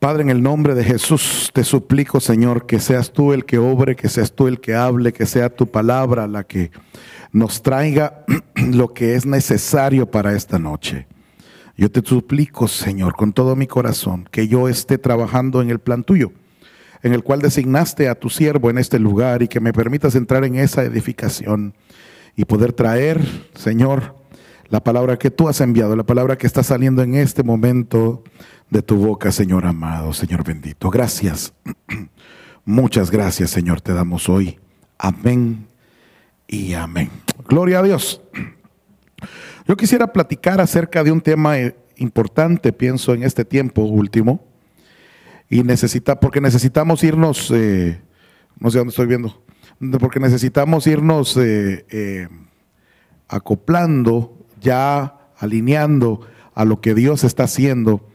Padre, en el nombre de Jesús te suplico, Señor, que seas tú el que obre, que seas tú el que hable, que sea tu palabra la que nos traiga lo que es necesario para esta noche. Yo te suplico, Señor, con todo mi corazón, que yo esté trabajando en el plan tuyo, en el cual designaste a tu siervo en este lugar y que me permitas entrar en esa edificación y poder traer, Señor, la palabra que tú has enviado, la palabra que está saliendo en este momento de tu boca, Señor amado, Señor bendito. Gracias. Muchas gracias, Señor, te damos hoy. Amén y amén. Gloria a Dios. Yo quisiera platicar acerca de un tema eh, importante, pienso, en este tiempo último. Y necesita, porque necesitamos irnos, eh, no sé dónde estoy viendo, porque necesitamos irnos eh, acoplando, ya alineando a lo que Dios está haciendo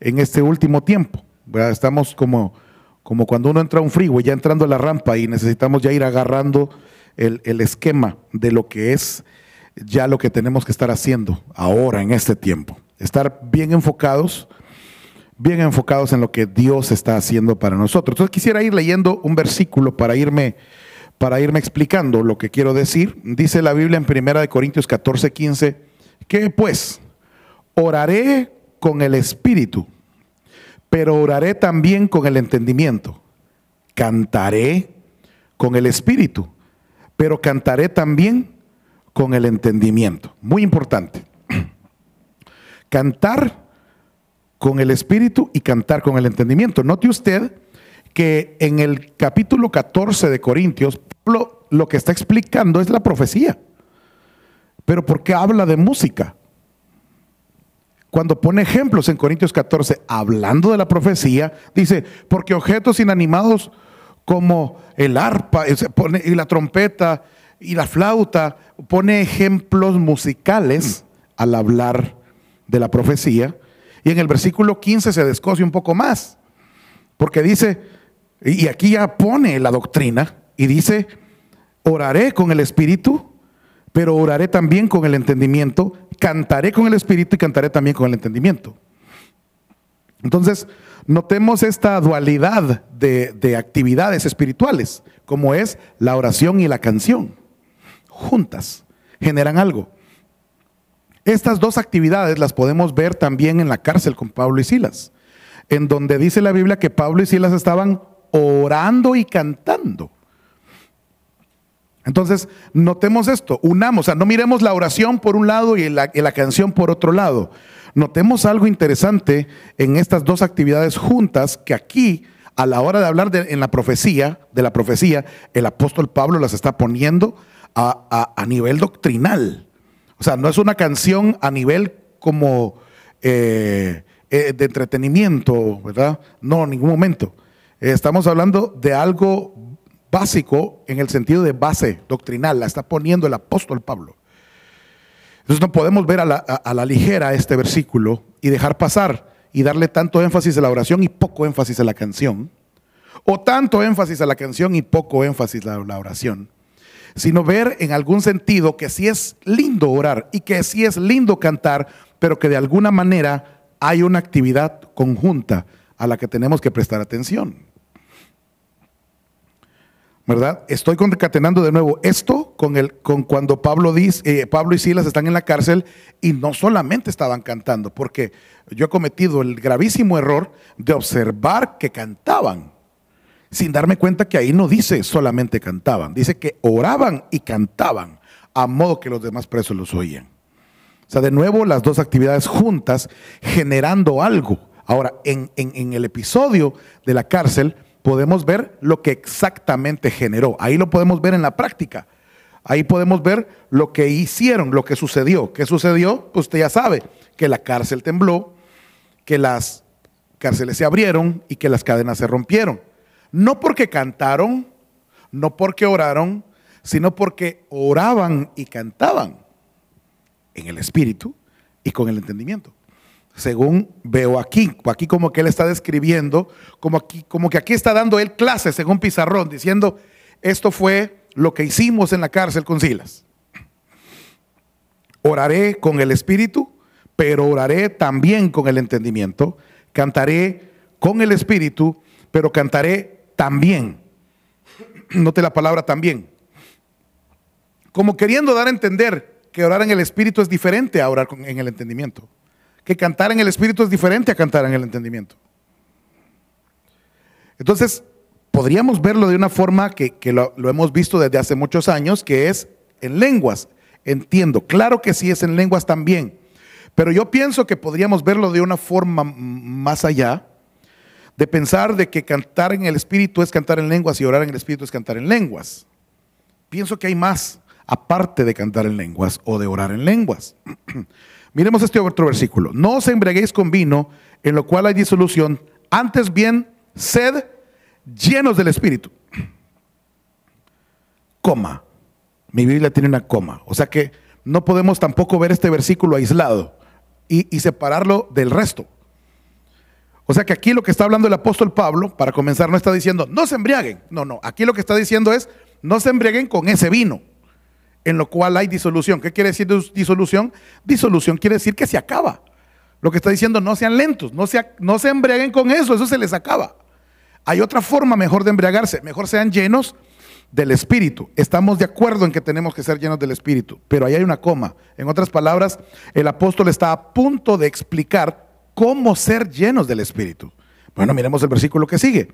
en este último tiempo. Estamos como, como cuando uno entra a un freeway, ya entrando a la rampa y necesitamos ya ir agarrando el, el esquema de lo que es ya lo que tenemos que estar haciendo ahora, en este tiempo. Estar bien enfocados, bien enfocados en lo que Dios está haciendo para nosotros. Entonces quisiera ir leyendo un versículo para irme, para irme explicando lo que quiero decir. Dice la Biblia en 1 Corintios 14, 15, que pues oraré con el espíritu, pero oraré también con el entendimiento. Cantaré con el espíritu, pero cantaré también con el entendimiento. Muy importante. Cantar con el espíritu y cantar con el entendimiento. Note usted que en el capítulo 14 de Corintios, lo que está explicando es la profecía. Pero ¿por qué habla de música? cuando pone ejemplos en Corintios 14, hablando de la profecía, dice, porque objetos inanimados como el arpa y la trompeta y la flauta, pone ejemplos musicales al hablar de la profecía. Y en el versículo 15 se descoce un poco más, porque dice, y aquí ya pone la doctrina, y dice, oraré con el Espíritu, pero oraré también con el entendimiento, cantaré con el espíritu y cantaré también con el entendimiento. Entonces, notemos esta dualidad de, actividades espirituales, como es la oración y la canción. Juntas, generan algo. Estas dos actividades las podemos ver también en la cárcel con Pablo y Silas, en donde dice la Biblia que Pablo y Silas estaban orando y cantando. Entonces, notemos esto, unamos, o sea, no miremos la oración por un lado y la, canción por otro lado. Notemos algo interesante en estas dos actividades juntas que aquí, a la hora de hablar en la profecía, de la profecía, el apóstol Pablo las está poniendo a, nivel doctrinal. O sea, no es una canción a nivel como eh, eh, de entretenimiento, ¿verdad? No, en ningún momento. estamos hablando de algo básico en el sentido de base doctrinal, la está poniendo el apóstol Pablo. Entonces no podemos ver a la, ligera este versículo y dejar pasar y darle tanto énfasis a la oración y poco énfasis a la canción, o tanto énfasis a la canción y poco énfasis a la oración, sino ver en algún sentido que sí es lindo orar y que sí es lindo cantar, pero que de alguna manera hay una actividad conjunta a la que tenemos que prestar atención. ¿Verdad? Estoy concatenando de nuevo esto con, el, con cuando Pablo, dice, eh, Pablo y Silas están en la cárcel y no solamente estaban cantando, porque yo he cometido el gravísimo error de observar que cantaban, sin darme cuenta que ahí no dice solamente cantaban, dice que oraban y cantaban, a modo que los demás presos los oían. O sea, de nuevo las dos actividades juntas generando algo. Ahora, en, en el episodio de la cárcel, podemos ver lo que exactamente generó. Ahí lo podemos ver en la práctica. Ahí podemos ver lo que hicieron, lo que sucedió. ¿Qué sucedió? Pues usted ya sabe que la cárcel tembló, que las cárceles se abrieron y que las cadenas se rompieron. No porque cantaron, no porque oraron, sino porque oraban y cantaban en el espíritu y con el entendimiento según veo aquí. Aquí como que él está describiendo, como, aquí, como que aquí está dando él clases según Pizarrón, diciendo, esto fue lo que hicimos en la cárcel con Silas. Oraré con el espíritu, pero oraré también con el entendimiento. Cantaré con el Espíritu, pero cantaré también. Note la palabra también. Como queriendo dar a entender que orar en el Espíritu es diferente a orar en el entendimiento. Que cantar en el Espíritu es diferente a cantar en el entendimiento. Entonces, podríamos verlo de una forma que, lo, lo, hemos visto desde hace muchos años, que es en lenguas. Entiendo, claro que sí es en lenguas también, pero yo pienso que podríamos verlo de una forma más allá, de pensar de que cantar en el Espíritu es cantar en lenguas y orar en el Espíritu es cantar en lenguas. Pienso que hay más, aparte de cantar en lenguas o de orar en lenguas. Miremos este otro versículo. No os embriaguéis con vino, en lo cual hay disolución, antes bien, sed llenos del Espíritu. Coma. Mi Biblia tiene una coma. O sea que no podemos tampoco ver este versículo aislado y, y separarlo del resto. O sea que aquí lo que está hablando el apóstol Pablo, para comenzar, no está diciendo, no se embriaguen. No, no, aquí lo que está diciendo es, no se embriaguen con ese vino, en lo cual hay disolución. ¿Qué quiere decir disolución? Disolución quiere decir que se acaba. Lo que está diciendo, no sean lentos, no se, embriaguen con eso, eso se les acaba. Hay otra forma mejor de embriagarse, mejor sean llenos del Espíritu. Estamos de acuerdo en que tenemos que ser llenos del Espíritu, pero ahí hay una coma. En otras palabras, el apóstol está a punto de explicar cómo ser llenos del Espíritu. Bueno, miremos el versículo que sigue.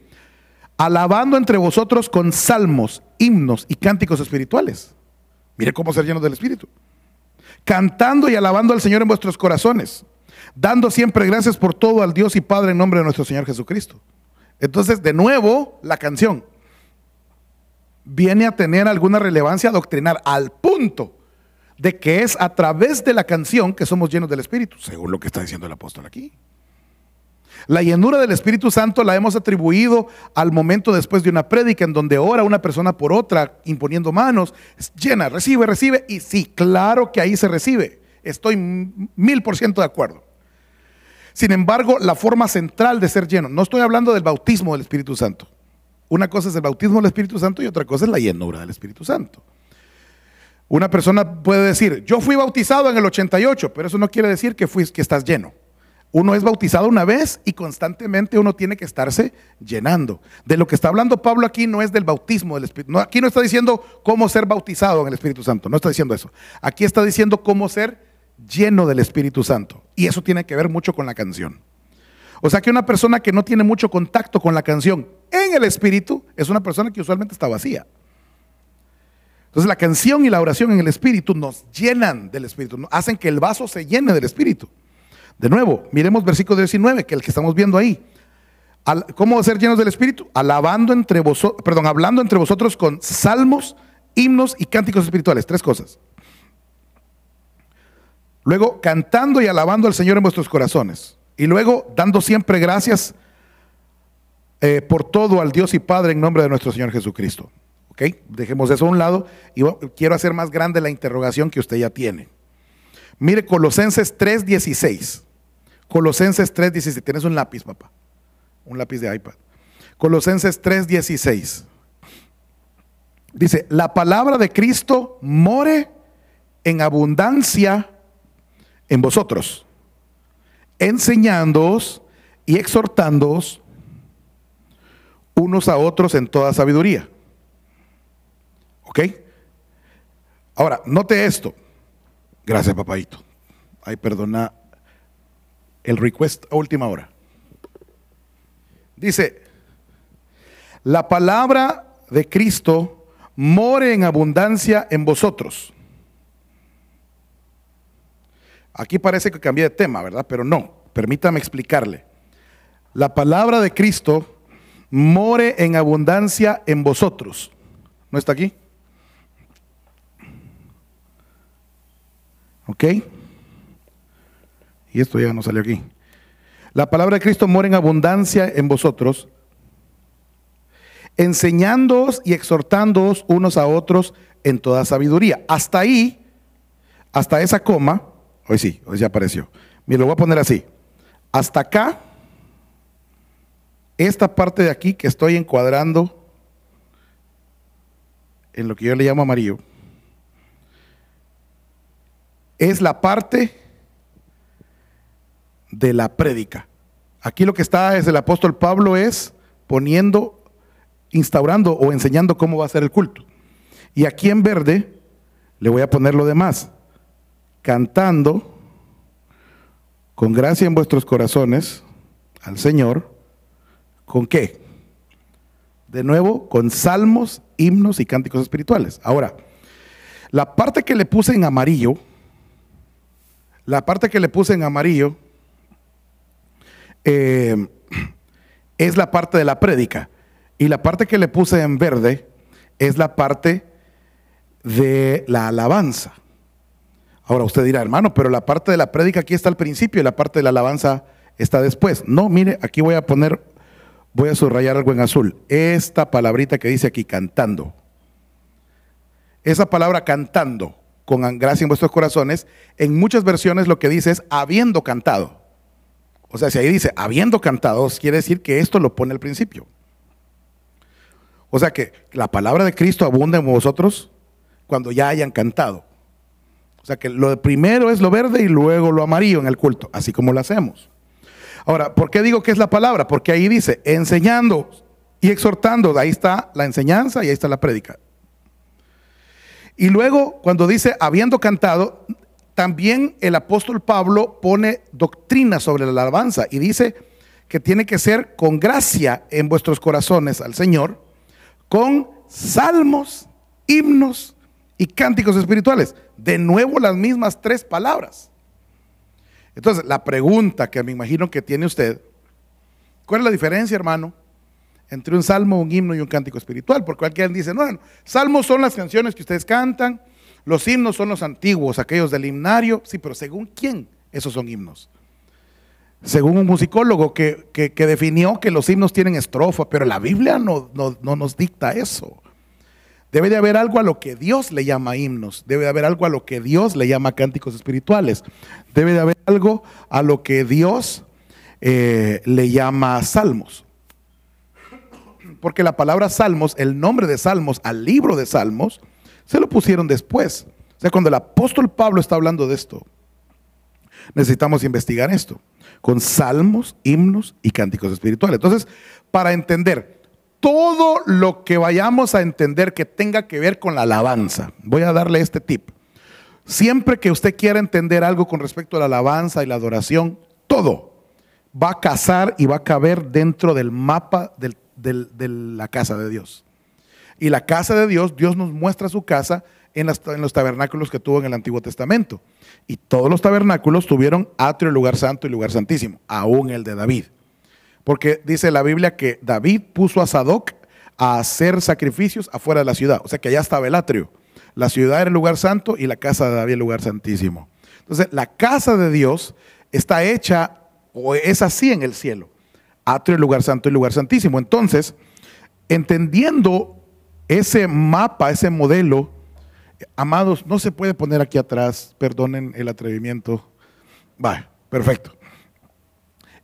Alabando entre vosotros con salmos, himnos y cánticos espirituales. Mire cómo ser llenos del Espíritu. Cantando y alabando al Señor en vuestros corazones, dando siempre gracias por todo al Dios y Padre en nombre de nuestro Señor Jesucristo. Entonces, de nuevo, la canción viene a tener alguna relevancia doctrinal al punto de que es a través de la canción que somos llenos del Espíritu, según lo que está diciendo el apóstol aquí. La llenura del Espíritu Santo la hemos atribuido al momento después de una prédica en donde ora una persona por otra imponiendo manos, llena, recibe, recibe, y sí, claro que ahí se recibe. Estoy mil por ciento de acuerdo. Sin embargo, la forma central de ser lleno, no estoy hablando del bautismo del Espíritu Santo. Una cosa es el bautismo del Espíritu Santo y otra cosa es la llenura del Espíritu Santo. Una persona puede decir, yo fui bautizado en el 88, pero eso no quiere decir que, que estás lleno. Uno es bautizado una vez y constantemente uno tiene que estarse llenando. De lo que está hablando Pablo aquí no es del bautismo del Espíritu. aquí no está diciendo cómo ser bautizado en el Espíritu Santo, no está diciendo eso. Aquí está diciendo cómo ser lleno del Espíritu Santo. Y eso tiene que ver mucho con la canción. O sea que una persona que no tiene mucho contacto con la canción en el Espíritu es una persona que usualmente está vacía. Entonces la canción y la oración en el Espíritu nos llenan del Espíritu, hacen que el vaso se llene del Espíritu. De nuevo, miremos versículo 19, que es el que estamos viendo ahí. ¿Cómo ser llenos del Espíritu? Alabando entre vosotros, perdón, hablando entre vosotros con salmos, himnos y cánticos espirituales. Tres cosas. Luego, cantando y alabando al Señor en vuestros corazones. Y luego, dando siempre gracias eh, por todo al Dios y Padre en nombre de nuestro Señor Jesucristo. ¿Ok? Dejemos eso a un lado y quiero hacer más grande la interrogación que usted ya tiene. Mire Colosenses 3.16. Colosenses 3.16. Tienes un lápiz, papá. Un lápiz de iPad. Colosenses 3.16. Dice, la palabra de Cristo more en abundancia en vosotros, enseñándoos y exhortándoos unos a otros en toda sabiduría. ¿Ok? Ahora, note esto. Gracias, papadito. Ay, perdona el request a última hora. Dice, la palabra de Cristo more en abundancia en vosotros Aquí parece que cambié de tema, ¿verdad? Pero no, permítame explicarle. La palabra de Cristo more en abundancia en vosotros. ¿No está aquí? ¿Ok? Y esto ya no salió aquí. La palabra de Cristo mora en abundancia en vosotros, enseñándoos y exhortándoos unos a otros en toda sabiduría. Hasta ahí, hasta esa coma, Hoy sí, hoy ya apareció. Mira, lo voy a poner así. Hasta acá, esta parte de aquí que estoy encuadrando en lo que yo le llamo amarillo, es la parte de la prédica. Aquí lo que está es el apóstol Pablo es poniendo, instaurando o enseñando cómo va a ser el culto. Y aquí en verde le voy a poner lo demás. Cantando con gracia en vuestros corazones al Señor. ¿Con qué? De nuevo, con salmos, himnos y cánticos espirituales. Ahora, la parte que le puse en amarillo, la parte que le puse en amarillo eh, es la parte de la prédica. Y la parte que le puse en verde es la parte de la alabanza. Ahora usted dirá, hermano, pero la parte de la prédica aquí está al principio y la parte de la alabanza está después. No, mire, aquí voy a poner, voy a subrayar algo en azul. Esta palabrita que dice aquí, cantando. Esa palabra cantando, con gracia en vuestros corazones, en muchas versiones lo que dice es habiendo cantado. O sea, si ahí dice habiendo cantado, quiere decir que esto lo pone al principio. O sea que la palabra de Cristo abunda en vosotros cuando ya hayan cantado. O sea que lo primero es lo verde y luego lo amarillo en el culto, así como lo hacemos. Ahora, ¿por qué digo que es la palabra? Porque ahí dice enseñando y exhortando, ahí está la enseñanza y ahí está la prédica. Y luego, cuando dice habiendo cantado, también el apóstol Pablo pone doctrina sobre la alabanza y dice que tiene que ser con gracia en vuestros corazones al Señor, con salmos, himnos y cánticos espirituales. De nuevo las mismas tres palabras. Entonces, la pregunta que me imagino que tiene usted, ¿cuál es la diferencia, hermano, entre un salmo, un himno y un cántico espiritual? Porque alguien dice, no, no, salmos son las canciones que ustedes cantan, los himnos son los antiguos, aquellos del himnario, sí, pero según quién esos son himnos. Según un musicólogo que, definió que los himnos tienen estrofa, pero la Biblia no, no nos dicta eso. Debe de haber algo a lo que Dios le llama himnos, debe de haber algo a lo que Dios le llama cánticos espirituales, debe de haber algo a lo que Dios eh, le llama salmos. Porque la palabra salmos, el nombre de salmos al libro de salmos, se lo pusieron después. O sea, cuando el apóstol Pablo está hablando de esto, necesitamos investigar esto, con salmos, himnos y cánticos espirituales. Entonces, para entender todo lo que vayamos a entender que tenga que ver con la alabanza. Voy a darle este tip. Siempre que usted quiera entender algo con respecto a la alabanza y la adoración, todo va a casar y va a caber dentro del mapa de la casa de Dios. Y la casa de Dios, Dios nos muestra su casa en, los tabernáculos que tuvo en el Antiguo Testamento. Y todos los tabernáculos tuvieron atrio, lugar santo y lugar santísimo, aún el de David. Porque dice la Biblia que David puso a Sadoc a hacer sacrificios afuera de la ciudad. O sea que allá estaba el atrio. La ciudad era el lugar santo y la casa de David el lugar santísimo. Entonces, la casa de Dios está hecha o es así en el cielo. Atrio, lugar santo y lugar santísimo. Entonces, entendiendo ese mapa, ese modelo, amados, no se puede poner aquí atrás, perdonen el atrevimiento. Va, perfecto.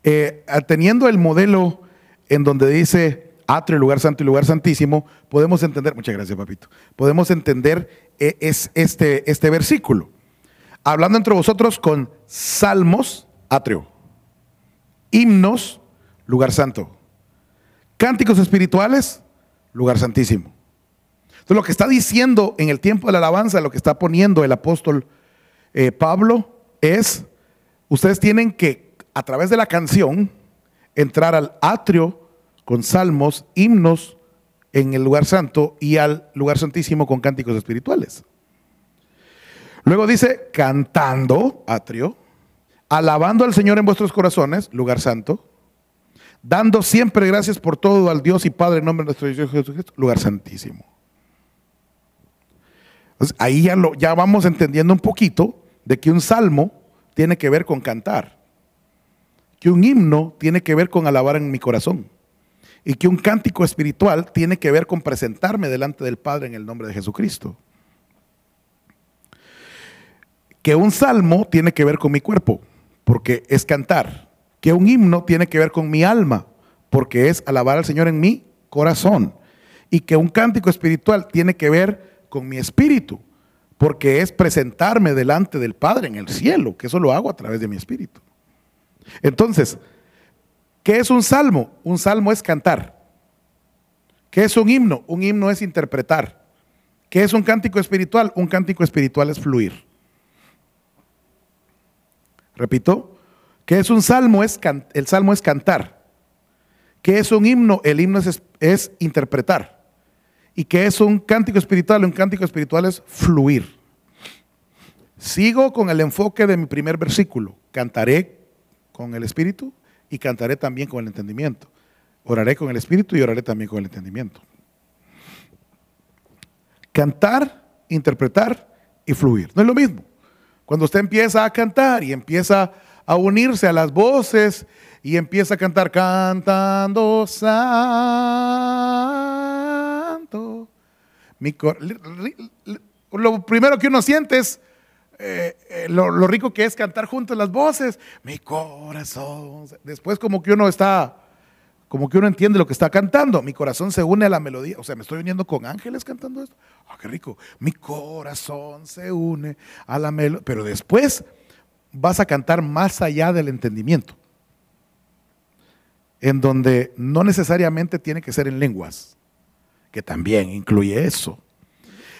Eh, teniendo el modelo en donde dice atrio, lugar santo y lugar santísimo, podemos entender, muchas gracias papito, podemos entender eh, es este, este versículo. Hablando entre vosotros con salmos, atrio, himnos, lugar santo, cánticos espirituales, lugar santísimo. Entonces lo que está diciendo en el tiempo de la alabanza, lo que está poniendo el apóstol eh, Pablo es, ustedes tienen que a través de la canción, entrar al atrio con salmos, himnos en el lugar santo y al lugar santísimo con cánticos espirituales. Luego dice, cantando, atrio, alabando al Señor en vuestros corazones, lugar santo, dando siempre gracias por todo al Dios y Padre en nombre de nuestro Dios Jesucristo, lugar santísimo. Ahí ya, lo, ya vamos entendiendo un poquito de que un salmo tiene que ver con cantar que un himno tiene que ver con alabar en mi corazón y que un cántico espiritual tiene que ver con presentarme delante del Padre en el nombre de Jesucristo. Que un salmo tiene que ver con mi cuerpo, porque es cantar. Que un himno tiene que ver con mi alma, porque es alabar al Señor en mi corazón. Y que un cántico espiritual tiene que ver con mi espíritu, porque es presentarme delante del Padre en el cielo, que eso lo hago a través de mi espíritu. Entonces, ¿Qué es un salmo? Un salmo es cantar. ¿Qué es un himno? Un himno es interpretar. ¿Qué es un cántico espiritual? Un cántico espiritual es fluir. Repito, ¿qué es un salmo? Es el salmo es cantar. ¿Qué es un himno? El himno es, es interpretar. ¿Y qué es un cántico espiritual? Un cántico espiritual es fluir. Sigo con el enfoque de mi primer versículo. Cantaré con el espíritu y cantaré también con el entendimiento. Oraré con el espíritu y oraré también con el entendimiento. Cantar, interpretar y fluir. No es lo mismo. Cuando usted empieza a cantar y empieza a unirse a las voces y empieza a cantar cantando santo. Lo primero que uno siente es eh, eh, lo, rico que es cantar juntos las voces. Mi corazón. Después como que uno está, como que uno entiende lo que está cantando. Mi corazón se une a la melodía. O sea, me estoy uniendo con ángeles cantando esto. Ah, qué rico. Mi corazón se une a la melodía. Pero después vas a cantar más allá del entendimiento. En donde no necesariamente tiene que ser en lenguas, que también incluye eso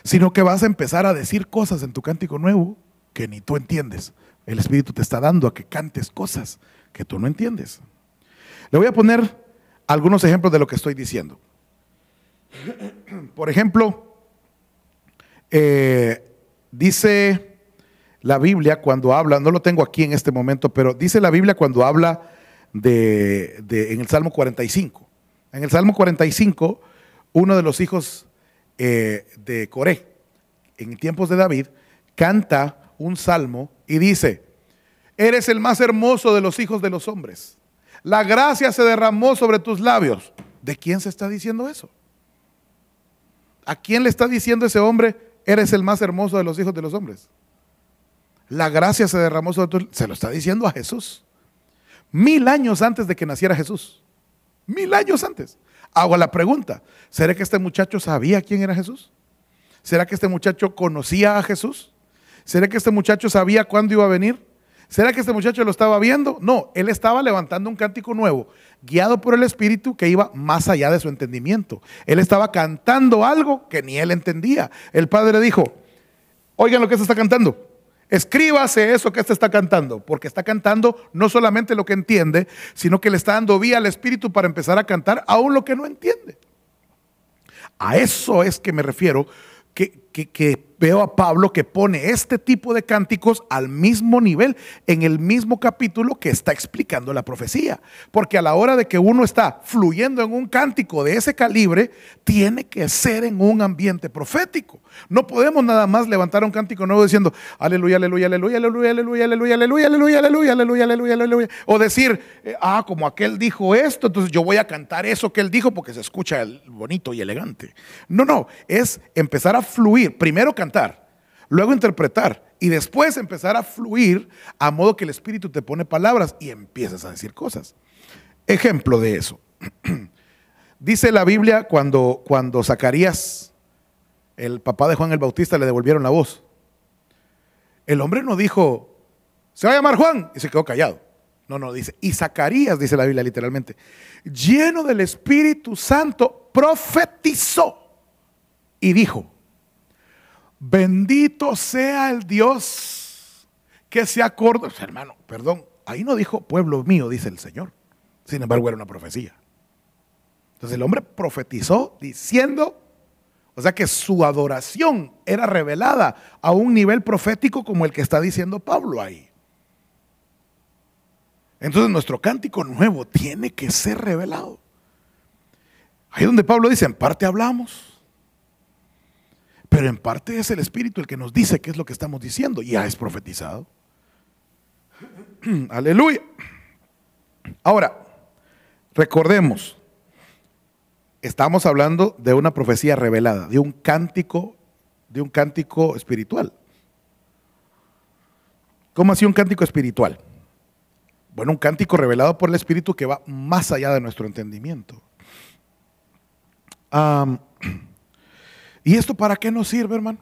sino que vas a empezar a decir cosas en tu cántico nuevo que ni tú entiendes. El Espíritu te está dando a que cantes cosas que tú no entiendes. Le voy a poner algunos ejemplos de lo que estoy diciendo. Por ejemplo, eh, dice la Biblia cuando habla, no lo tengo aquí en este momento, pero dice la Biblia cuando habla de, en el Salmo 45. En el Salmo 45, uno de los hijos eh, de Coré, en tiempos de David, canta un salmo y dice, eres el más hermoso de los hijos de los hombres. La gracia se derramó sobre tus labios. ¿De quién se está diciendo eso? ¿A quién le está diciendo ese hombre, eres el más hermoso de los hijos de los hombres? La gracia se derramó sobre tus Se lo está diciendo a Jesús. Mil años antes de que naciera Jesús. Mil años antes. Hago la pregunta, ¿será que este muchacho sabía quién era Jesús? ¿Será que este muchacho conocía a Jesús? ¿Será que este muchacho sabía cuándo iba a venir? ¿Será que este muchacho lo estaba viendo? No, él estaba levantando un cántico nuevo, guiado por el Espíritu que iba más allá de su entendimiento. Él estaba cantando algo que ni él entendía. El padre dijo, oigan lo que se está cantando. Escríbase eso que se está cantando, porque está cantando no solamente lo que entiende, sino que le está dando vía al Espíritu para empezar a cantar aún lo que no entiende. A eso es que me refiero que, veo a Pablo que pone este tipo de cánticos al mismo nivel, en el mismo capítulo que está explicando la profecía. Porque a la hora de que uno está fluyendo en un cántico de ese calibre, tiene que ser en un ambiente profético. No podemos nada más levantar un cántico nuevo diciendo, aleluya, aleluya, aleluya, aleluya, aleluya, aleluya, aleluya, aleluya, aleluya, aleluya, aleluya, aleluya. O decir, ah, como aquel dijo esto, entonces yo voy a cantar eso que él dijo porque se escucha bonito y elegante. No, no, es empezar a fluir. Primero cantar, luego interpretar y después empezar a fluir a modo que el Espíritu te pone palabras y empiezas a decir cosas. Ejemplo de eso. Dice la Biblia cuando, cuando Zacarías el papá de Juan el Bautista le devolvieron la voz. El hombre no dijo, se va a llamar Juan, y se quedó callado. No, no, dice, y Zacarías, dice la Biblia literalmente, lleno del Espíritu Santo, profetizó y dijo, bendito sea el Dios que se acordó, hermano, perdón, ahí no dijo pueblo mío, dice el Señor. Sin embargo, era una profecía. Entonces el hombre profetizó diciendo o sea que su adoración era revelada a un nivel profético como el que está diciendo Pablo ahí. Entonces nuestro cántico nuevo tiene que ser revelado. Ahí donde Pablo dice, en parte hablamos, pero en parte es el Espíritu el que nos dice qué es lo que estamos diciendo. Ya es profetizado. Aleluya. Ahora, recordemos, estamos hablando de una profecía revelada, de un cántico, de un cántico espiritual. ¿Cómo así un cántico espiritual? Bueno, un cántico revelado por el Espíritu que va más allá de nuestro entendimiento. ¿Y esto para qué nos sirve, hermano?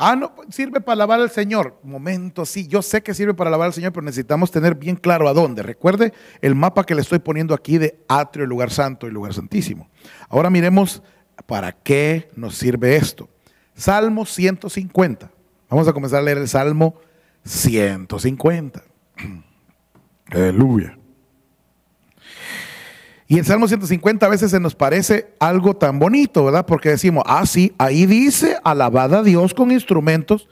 Ah, no, sirve para alabar al Señor. Momento, sí, yo sé que sirve para alabar al Señor, pero necesitamos tener bien claro a dónde. Recuerde el mapa que le estoy poniendo aquí de atrio, lugar santo y lugar santísimo. Ahora miremos para qué nos sirve esto. Salmo 150. Vamos a comenzar a leer el Salmo 150. Aleluya. Y el Salmo 150 a veces se nos parece algo tan bonito, ¿verdad? Porque decimos, ah, sí, ahí dice, alabada a Dios con instrumentos.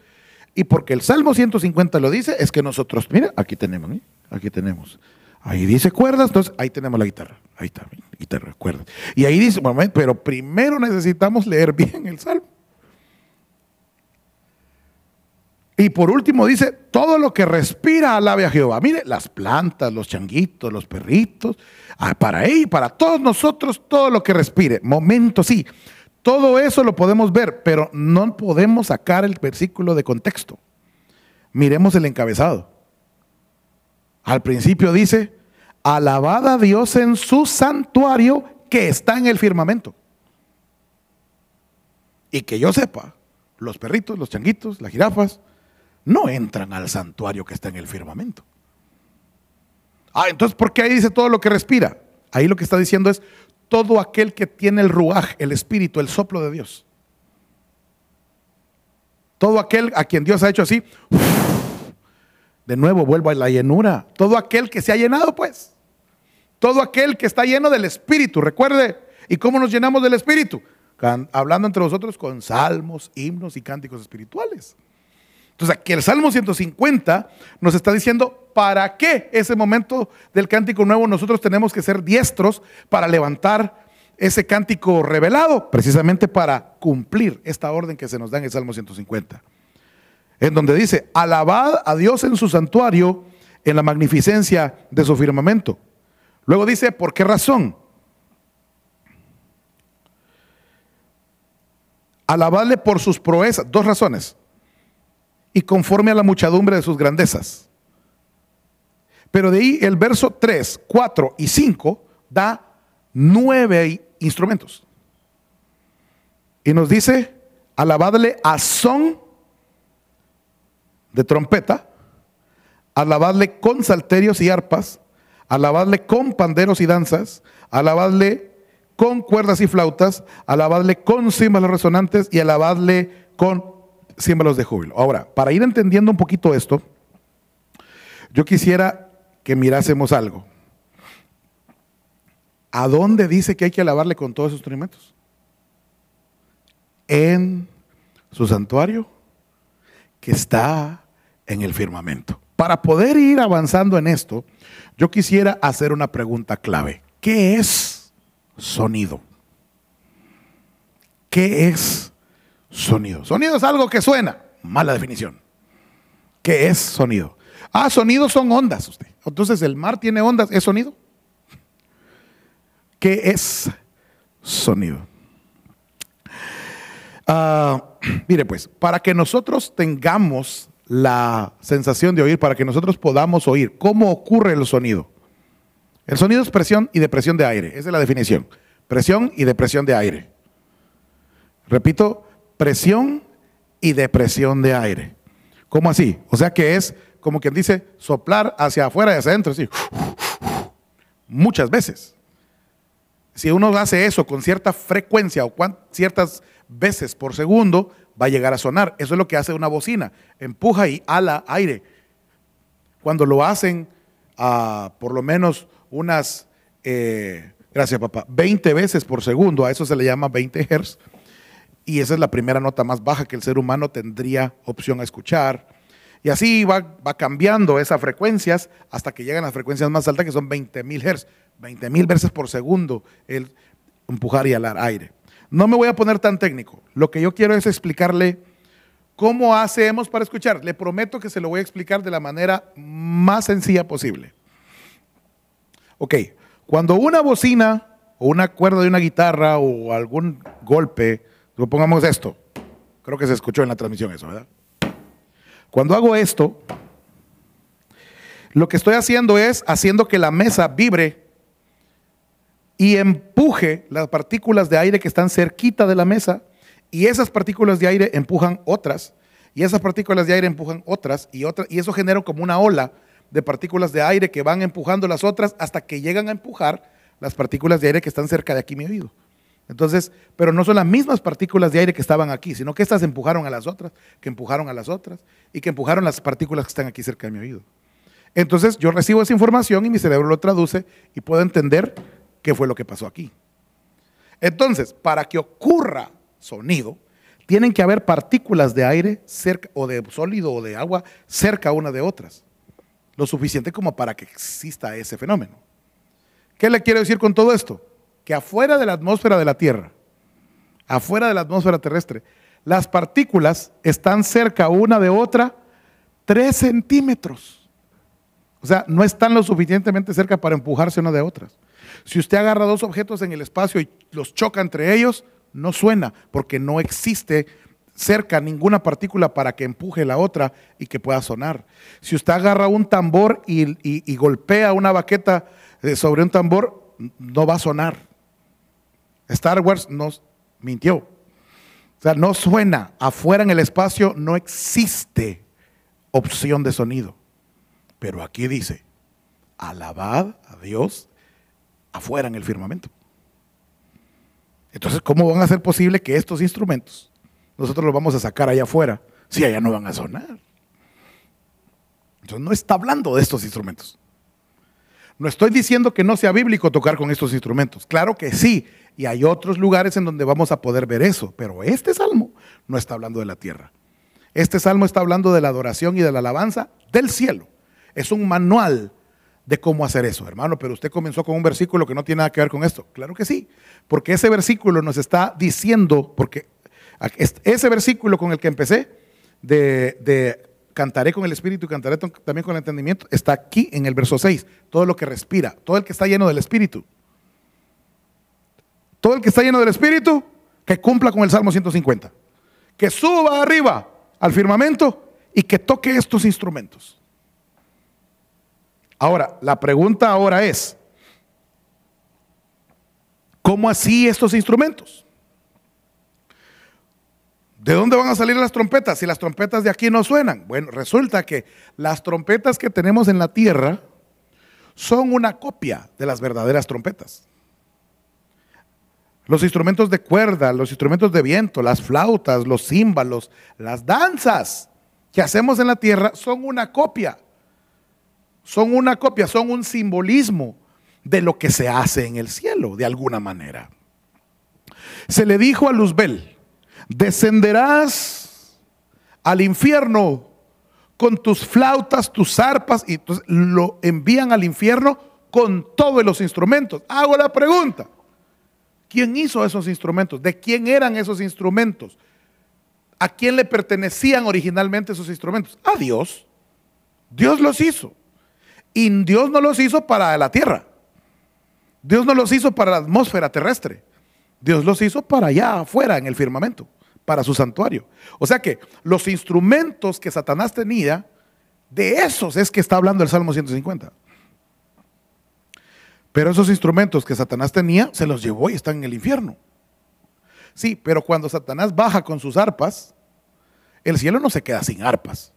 Y porque el Salmo 150 lo dice, es que nosotros, mira, aquí tenemos, aquí tenemos. Ahí dice cuerdas, entonces ahí tenemos la guitarra. Ahí está, guitarra, cuerdas. Y ahí dice, pero primero necesitamos leer bien el Salmo. Y por último dice, todo lo que respira alabe a Jehová. Mire, las plantas, los changuitos, los perritos, ah, para él, para todos nosotros, todo lo que respire. Momento, sí. Todo eso lo podemos ver, pero no podemos sacar el versículo de contexto. Miremos el encabezado. Al principio dice, alabada Dios en su santuario que está en el firmamento. Y que yo sepa, los perritos, los changuitos, las jirafas, no entran al santuario que está en el firmamento. Ah, entonces, ¿por qué ahí dice todo lo que respira? Ahí lo que está diciendo es todo aquel que tiene el ruaj, el espíritu, el soplo de Dios. Todo aquel a quien Dios ha hecho así, de nuevo vuelvo a la llenura. Todo aquel que se ha llenado, pues. Todo aquel que está lleno del espíritu, recuerde. ¿Y cómo nos llenamos del espíritu? Hablando entre nosotros con salmos, himnos y cánticos espirituales. Entonces aquí el Salmo 150 nos está diciendo para qué ese momento del cántico nuevo nosotros tenemos que ser diestros para levantar ese cántico revelado, precisamente para cumplir esta orden que se nos da en el Salmo 150. En donde dice, alabad a Dios en su santuario, en la magnificencia de su firmamento. Luego dice, ¿por qué razón? Alabadle por sus proezas. Dos razones y conforme a la muchedumbre de sus grandezas. Pero de ahí el verso 3, 4 y 5 da nueve instrumentos. Y nos dice, alabadle a son de trompeta, alabadle con salterios y arpas, alabadle con panderos y danzas, alabadle con cuerdas y flautas, alabadle con címbalos resonantes y alabadle con símbolos de júbilo. Ahora, para ir entendiendo un poquito esto, yo quisiera que mirásemos algo. ¿A dónde dice que hay que alabarle con todos esos instrumentos? En su santuario, que está en el firmamento. Para poder ir avanzando en esto, yo quisiera hacer una pregunta clave. ¿Qué es sonido? ¿Qué es Sonido. Sonido es algo que suena. Mala definición. ¿Qué es sonido? Ah, sonido son ondas. Usted. Entonces, el mar tiene ondas. ¿Es sonido? ¿Qué es sonido? Ah, mire, pues, para que nosotros tengamos la sensación de oír, para que nosotros podamos oír, ¿cómo ocurre el sonido? El sonido es presión y depresión de aire. Esa es la definición. Presión y depresión de aire. Repito, presión y depresión de aire. ¿Cómo así? O sea que es como quien dice soplar hacia afuera y hacia adentro, así. Muchas veces. Si uno hace eso con cierta frecuencia o ciertas veces por segundo, va a llegar a sonar. Eso es lo que hace una bocina. Empuja y ala aire. Cuando lo hacen a por lo menos unas, eh, gracias papá, 20 veces por segundo, a eso se le llama 20 Hz y esa es la primera nota más baja que el ser humano tendría opción a escuchar. Y así va, cambiando esas frecuencias hasta que llegan las frecuencias más altas que son 20.000 mil Hz, 20 mil veces por segundo el empujar y alar aire. No me voy a poner tan técnico. Lo que yo quiero es explicarle cómo hacemos para escuchar. Le prometo que se lo voy a explicar de la manera más sencilla posible. Ok, cuando una bocina o una cuerda de una guitarra o algún golpe Supongamos esto. Creo que se escuchó en la transmisión eso, ¿verdad? Cuando hago esto, lo que estoy haciendo es haciendo que la mesa vibre y empuje las partículas de aire que están cerquita de la mesa y esas partículas de aire empujan otras y esas partículas de aire empujan otras y otras, y eso genera como una ola de partículas de aire que van empujando las otras hasta que llegan a empujar las partículas de aire que están cerca de aquí mi oído. Entonces, pero no son las mismas partículas de aire que estaban aquí, sino que estas empujaron a las otras, que empujaron a las otras y que empujaron las partículas que están aquí cerca de mi oído. Entonces yo recibo esa información y mi cerebro lo traduce y puedo entender qué fue lo que pasó aquí. Entonces, para que ocurra sonido, tienen que haber partículas de aire cerca, o de sólido o de agua cerca una de otras. Lo suficiente como para que exista ese fenómeno. ¿Qué le quiero decir con todo esto? Que afuera de la atmósfera de la Tierra, afuera de la atmósfera terrestre, las partículas están cerca una de otra 3 centímetros. O sea, no están lo suficientemente cerca para empujarse una de otras. Si usted agarra dos objetos en el espacio y los choca entre ellos, no suena porque no existe cerca ninguna partícula para que empuje la otra y que pueda sonar. Si usted agarra un tambor y, golpea una baqueta eh, sobre un tambor, no va a sonar. Star Wars nos mintió. O sea, no suena. Afuera en el espacio no existe opción de sonido. Pero aquí dice, alabad a Dios afuera en el firmamento. Entonces, ¿cómo van a ser posible que estos instrumentos nosotros los vamos a sacar allá afuera si allá no van a sonar? Entonces, no está hablando de estos instrumentos. No estoy diciendo que no sea bíblico tocar con estos instrumentos. Claro que sí. Y hay otros lugares en donde vamos a poder ver eso. Pero este salmo no está hablando de la tierra. Este salmo está hablando de la adoración y de la alabanza del cielo. Es un manual de cómo hacer eso, hermano, pero usted comenzó con un versículo que no tiene nada que ver con esto. Claro que sí, porque ese versículo nos está diciendo, porque ese versículo con el que empecé, de, cantaré con el Espíritu y cantaré también con el entendimiento, está aquí en el verso 6, todo lo que respira, todo el que está lleno del Espíritu. Todo el que está lleno del Espíritu, que cumpla con el Salmo 150, que suba arriba al firmamento y que toque estos instrumentos. Ahora, la pregunta ahora es, ¿cómo así estos instrumentos? ¿De dónde van a salir las trompetas si las trompetas de aquí no suenan? Bueno, resulta que las trompetas que tenemos en la tierra son una copia de las verdaderas trompetas. Los instrumentos de cuerda, los instrumentos de viento, las flautas, los címbalos, las danzas que hacemos en la tierra son una copia son una copia, son un simbolismo de lo que se hace en el cielo, de alguna manera. Se le dijo a Luzbel, descenderás al infierno con tus flautas, tus arpas, y lo envían al infierno con todos los instrumentos. Hago la pregunta, ¿quién hizo esos instrumentos? ¿De quién eran esos instrumentos? ¿A quién le pertenecían originalmente esos instrumentos? A Dios. Dios los hizo. Y Dios no los hizo para la tierra. Dios no los hizo para la atmósfera terrestre. Dios los hizo para allá afuera en el firmamento, para su santuario. O sea que los instrumentos que Satanás tenía, de esos es que está hablando el Salmo 150. Pero esos instrumentos que Satanás tenía, se los llevó y están en el infierno. Sí, pero cuando Satanás baja con sus arpas, el cielo no se queda sin arpas.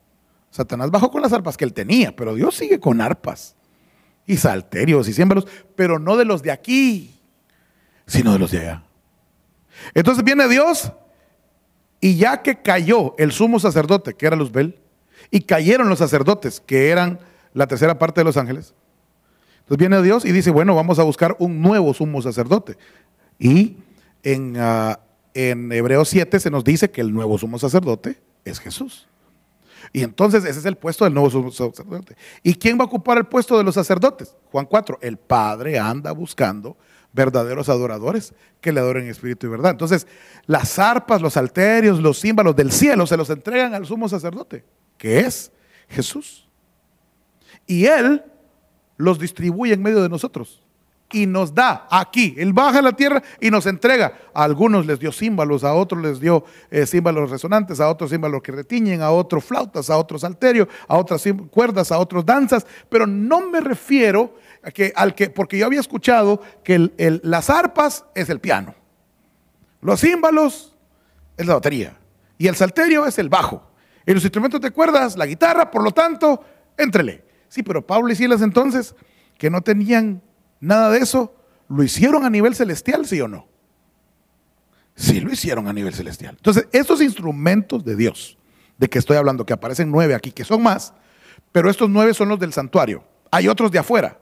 Satanás bajó con las arpas que él tenía, pero Dios sigue con arpas y salterios y símbolos, pero no de los de aquí, sino de los de allá. Entonces viene Dios y ya que cayó el sumo sacerdote, que era Luzbel, y cayeron los sacerdotes, que eran la tercera parte de los ángeles, entonces viene Dios y dice, bueno, vamos a buscar un nuevo sumo sacerdote. Y en, ah, en Hebreos 7 se nos dice que el nuevo sumo sacerdote es Jesús. Y entonces ese es el puesto del nuevo sacerdote. ¿Y quién va a ocupar el puesto de los sacerdotes? Juan 4, el Padre anda buscando verdaderos adoradores que le adoren en espíritu y verdad. Entonces, las arpas, los alterios, los símbolos del cielo se los entregan al sumo sacerdote, que es Jesús. Y Él los distribuye en medio de nosotros y nos da aquí. Él baja a la tierra y nos entrega. A algunos les dio címbalos, a otros les dio eh, címbalos resonantes, a otros címbalos que retiñen, a otros flautas, a otros alterios, a otras cuerdas, a otros danzas. Pero no me refiero a que, al que, porque yo había escuchado que las arpas es el piano, los címbalos es la batería y el salterio es el bajo. Y los instrumentos de cuerdas, la guitarra, por lo tanto, entrele. Sí, pero Pablo y Silas entonces, que no tenían nada de eso, ¿lo hicieron a nivel celestial, sí o no? Sí, lo hicieron a nivel celestial. Entonces, estos instrumentos de Dios, de que estoy hablando, que aparecen nueve aquí, que son más, pero estos nueve son los del santuario. Hay otros de afuera,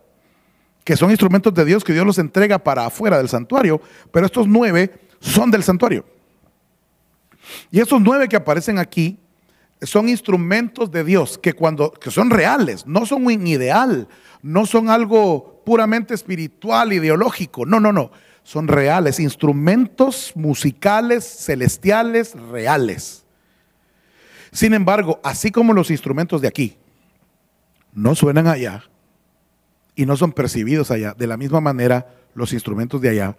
que son instrumentos de Dios que Dios los entrega para afuera del santuario, pero estos nueve son del santuario. Y estos nueve que aparecen aquí son instrumentos de Dios que cuando que son reales, no son un ideal, no son algo puramente espiritual, ideológico. No, no, no. Son reales, instrumentos musicales celestiales reales. Sin embargo, así como los instrumentos de aquí no suenan allá y no son percibidos allá, de la misma manera los instrumentos de allá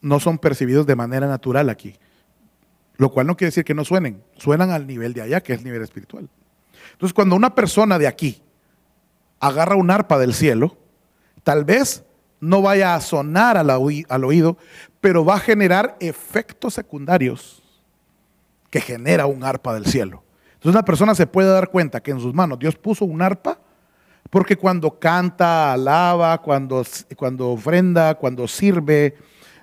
no son percibidos de manera natural aquí. Lo cual no quiere decir que no suenen, suenan al nivel de allá, que es el nivel espiritual. Entonces, cuando una persona de aquí agarra un arpa del cielo, tal vez no vaya a sonar al, oído, pero va a generar efectos secundarios que genera un arpa del cielo. Entonces una persona se puede dar cuenta que en sus manos Dios puso un arpa porque cuando canta, alaba, cuando, cuando ofrenda, cuando sirve,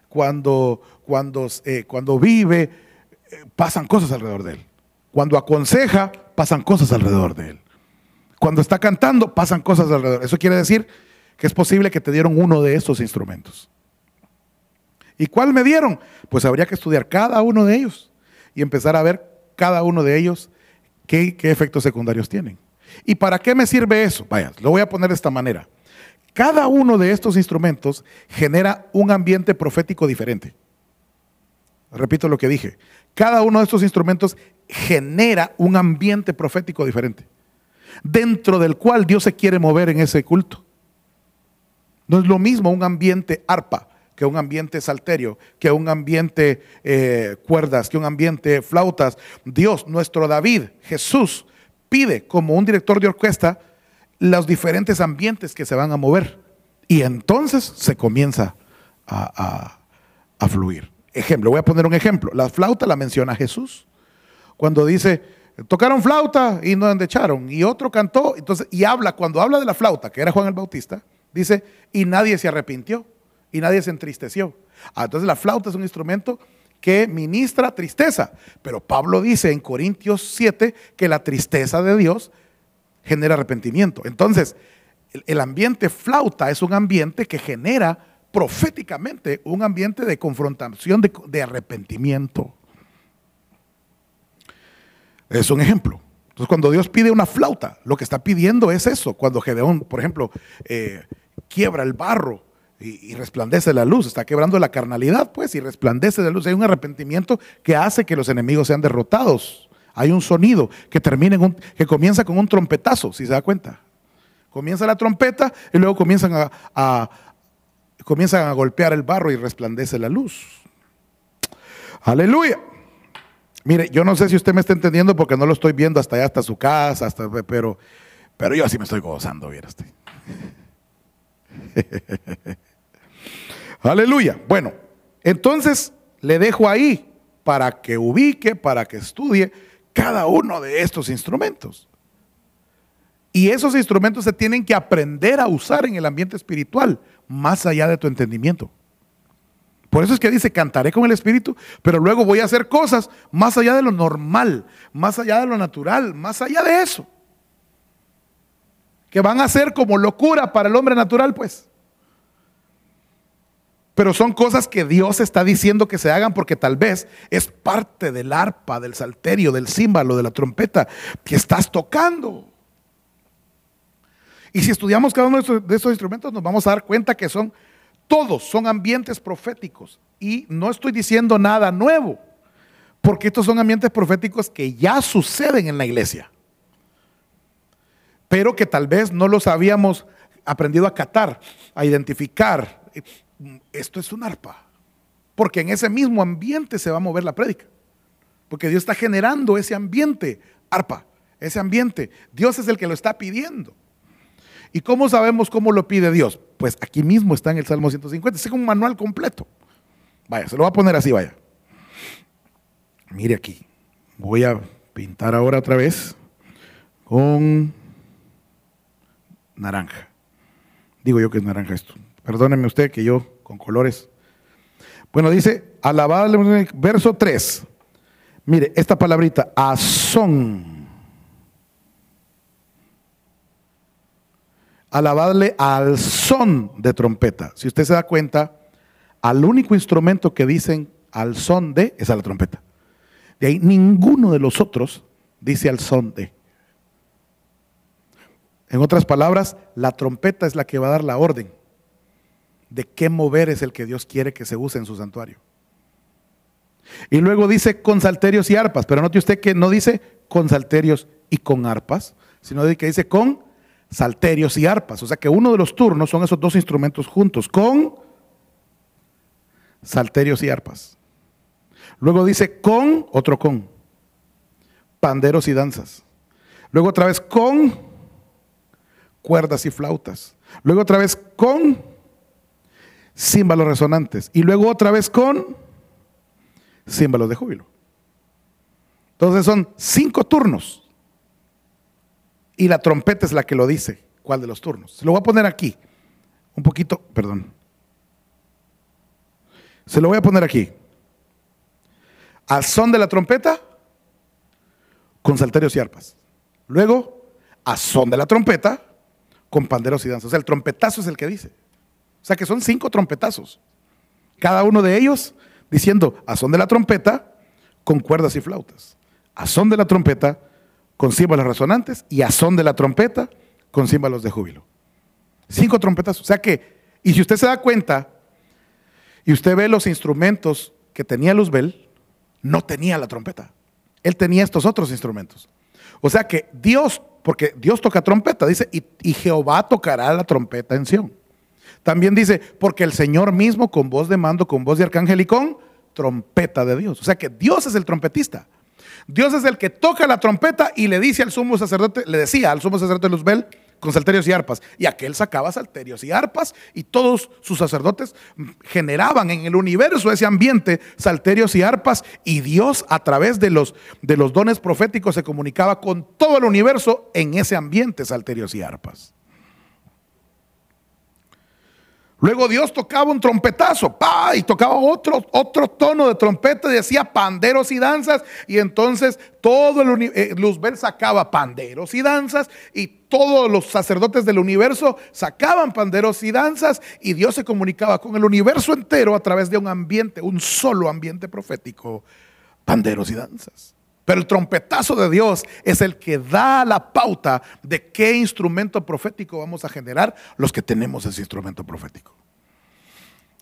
cuando, cuando, eh, cuando vive, pasan cosas alrededor de él. Cuando aconseja, pasan cosas alrededor de él. Cuando está cantando, pasan cosas alrededor. Eso quiere decir que es posible que te dieron uno de estos instrumentos. ¿Y cuál me dieron? Pues habría que estudiar cada uno de ellos y empezar a ver cada uno de ellos qué, qué efectos secundarios tienen. ¿Y para qué me sirve eso? Vaya, lo voy a poner de esta manera. Cada uno de estos instrumentos genera un ambiente profético diferente. Repito lo que dije. Cada uno de estos instrumentos genera un ambiente profético diferente, dentro del cual Dios se quiere mover en ese culto. No es lo mismo un ambiente arpa que un ambiente salterio, que un ambiente eh, cuerdas, que un ambiente flautas. Dios, nuestro David, Jesús, pide como un director de orquesta los diferentes ambientes que se van a mover. Y entonces se comienza a, fluir. Ejemplo, voy a poner un ejemplo. La flauta la menciona Jesús. Cuando dice, tocaron flauta y no echaron. Y otro cantó, entonces, y habla, cuando habla de la flauta, que era Juan el Bautista, dice, y nadie se arrepintió, y nadie se entristeció. Ah, entonces la flauta es un instrumento que ministra tristeza. Pero Pablo dice en Corintios 7 que la tristeza de Dios genera arrepentimiento. Entonces, el, ambiente flauta es un ambiente que genera proféticamente un ambiente de confrontación, de, arrepentimiento. Es un ejemplo. Entonces, cuando Dios pide una flauta, lo que está pidiendo es eso. Cuando Gedeón, por ejemplo, eh, quiebra el barro y, resplandece la luz, está quebrando la carnalidad, pues, y resplandece la luz. Hay un arrepentimiento que hace que los enemigos sean derrotados. Hay un sonido que termina en un, que comienza con un trompetazo, si se da cuenta. Comienza la trompeta y luego comienzan a, comienzan a golpear el barro y resplandece la luz. Aleluya. Mire, yo no sé si usted me está entendiendo porque no lo estoy viendo hasta allá, hasta su casa, hasta, pero, pero yo así me estoy gozando, viera usted. Aleluya. Bueno, entonces le dejo ahí para que ubique, para que estudie cada uno de estos instrumentos. Y esos instrumentos se tienen que aprender a usar en el ambiente espiritual, más allá de tu entendimiento. Por eso es que dice, cantaré con el Espíritu, pero luego voy a hacer cosas más allá de lo normal, más allá de lo natural, más allá de eso. Que van a ser como locura para el hombre natural, pues. Pero son cosas que Dios está diciendo que se hagan porque tal vez es parte del arpa, del salterio, del címbalo, de la trompeta que estás tocando. Y si estudiamos cada uno de estos instrumentos nos vamos a dar cuenta que son todos, son ambientes proféticos. Y no estoy diciendo nada nuevo, porque estos son ambientes proféticos que ya suceden en la iglesia, pero que tal vez no los habíamos aprendido a catar, a identificar esto es un arpa. Porque en ese mismo ambiente se va a mover la prédica. Porque Dios está generando ese ambiente, arpa, ese ambiente. Dios es el que lo está pidiendo. ¿Y cómo sabemos cómo lo pide Dios? Pues aquí mismo está en el Salmo 150, es un manual completo. Vaya, se lo voy a poner así, vaya. Mire aquí, voy a pintar ahora otra vez con naranja. Digo yo que es naranja esto. Perdónenme usted que yo con colores. Bueno, dice, alabadle, verso 3. Mire, esta palabrita, azón. Alabadle al son de trompeta. Si usted se da cuenta, al único instrumento que dicen al son de es a la trompeta. De ahí ninguno de los otros dice al son de. En otras palabras, la trompeta es la que va a dar la orden de qué mover es el que Dios quiere que se use en su santuario. Y luego dice con salterios y arpas, pero note usted que no dice con salterios y con arpas, sino que dice con salterios y arpas. O sea que uno de los turnos son esos dos instrumentos juntos, con salterios y arpas. Luego dice con, otro con, panderos y danzas. Luego otra vez con cuerdas y flautas. Luego otra vez con címbalos resonantes. Y luego otra vez con címbalos de júbilo. Entonces son cinco turnos. Y la trompeta es la que lo dice, cuál de los turnos. Se lo voy a poner aquí. Un poquito, perdón. Se lo voy a poner aquí. Al son de la trompeta, con salterios y arpas. Luego, a son de la trompeta, con panderos y danzas. O sea, el trompetazo es el que dice. O sea que son cinco trompetazos. Cada uno de ellos diciendo a son de la trompeta, con cuerdas y flautas. A son de la trompeta, con címbalos resonantes. Y a son de la trompeta, con címbalos de júbilo. Cinco trompetazos. O sea que, y si usted se da cuenta, y usted ve los instrumentos que tenía Luzbel, no tenía la trompeta. Él tenía estos otros instrumentos. O sea que Dios, porque Dios toca trompeta, dice, y, Jehová tocará la trompeta en Sión. También dice, porque el Señor mismo con voz de mando, con voz de arcángel y con trompeta de Dios. O sea que Dios es el trompetista. Dios es el que toca la trompeta y le dice al sumo sacerdote, le decía al sumo sacerdote Luzbel, con salterios y arpas. Y aquel sacaba salterios y arpas y todos sus sacerdotes generaban en el universo ese ambiente salterios y arpas y Dios a través de los, de los dones proféticos se comunicaba con todo el universo en ese ambiente salterios y arpas. Luego Dios tocaba un trompetazo, ¡pa! y tocaba otro, otro tono de trompeta y decía panderos y danzas. Y entonces todo el eh, Luzbel sacaba panderos y danzas y todos los sacerdotes del universo sacaban panderos y danzas y Dios se comunicaba con el universo entero a través de un ambiente, un solo ambiente profético, panderos y danzas. Pero el trompetazo de Dios es el que da la pauta de qué instrumento profético vamos a generar los que tenemos ese instrumento profético.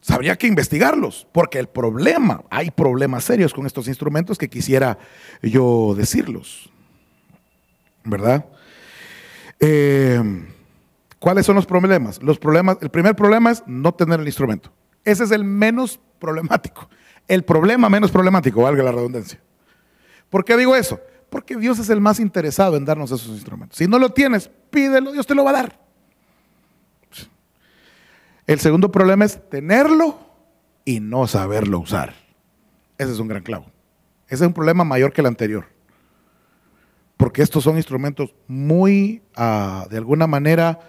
Habría que investigarlos, porque el problema, hay problemas serios con estos instrumentos que quisiera yo decirlos. ¿Verdad? Eh, ¿Cuáles son los problemas? Los problemas? El primer problema es no tener el instrumento. Ese es el menos problemático. El problema menos problemático, valga la redundancia. ¿Por qué digo eso? Porque Dios es el más interesado en darnos esos instrumentos. Si no lo tienes, pídelo, Dios te lo va a dar. El segundo problema es tenerlo y no saberlo usar. Ese es un gran clavo. Ese es un problema mayor que el anterior. Porque estos son instrumentos muy, ah, de alguna manera,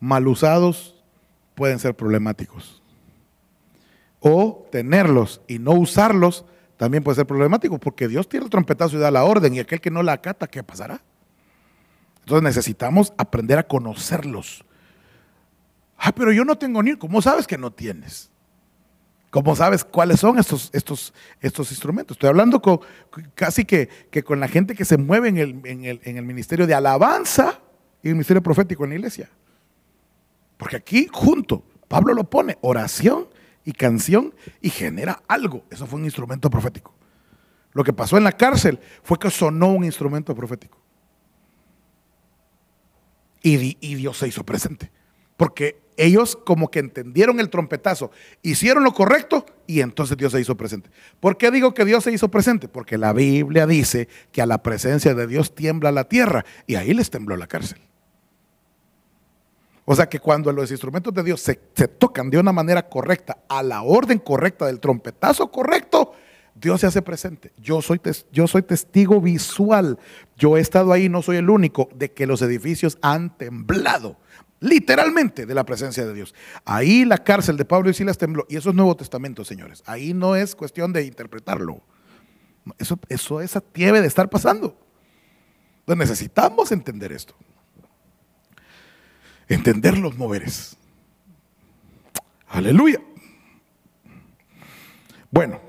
mal usados, pueden ser problemáticos. O tenerlos y no usarlos también puede ser problemático porque Dios tiene el trompetazo y da la orden y aquel que no la acata, ¿qué pasará? Entonces necesitamos aprender a conocerlos. Ah, pero yo no tengo ni, ¿cómo sabes que no tienes? ¿Cómo sabes cuáles son estos, estos, estos instrumentos? Estoy hablando con, casi que, con la gente que se mueve en el, en el ministerio de alabanza y el ministerio profético en la iglesia. Porque aquí junto, Pablo lo pone, oración y canción y genera algo. Eso fue un instrumento profético. Lo que pasó en la cárcel fue que sonó un instrumento profético. Y, y, Dios se hizo presente. Porque ellos como que entendieron el trompetazo, hicieron lo correcto y entonces Dios se hizo presente. ¿Por qué digo que Dios se hizo presente? Porque la Biblia dice que a la presencia de Dios tiembla la tierra y ahí les tembló la cárcel. O sea que cuando los instrumentos de Dios se, tocan de una manera correcta, a la orden correcta del trompetazo correcto, Dios se hace presente. Yo soy, testigo visual. Yo he estado ahí, no soy el único, de que los edificios han temblado literalmente de la presencia de Dios. Ahí la cárcel de Pablo y Silas tembló. Y eso es Nuevo Testamento, señores. Ahí no es cuestión de interpretarlo. Eso, eso, esa debe de estar pasando. Entonces necesitamos entender esto. Entender los moveres. Aleluya. Bueno,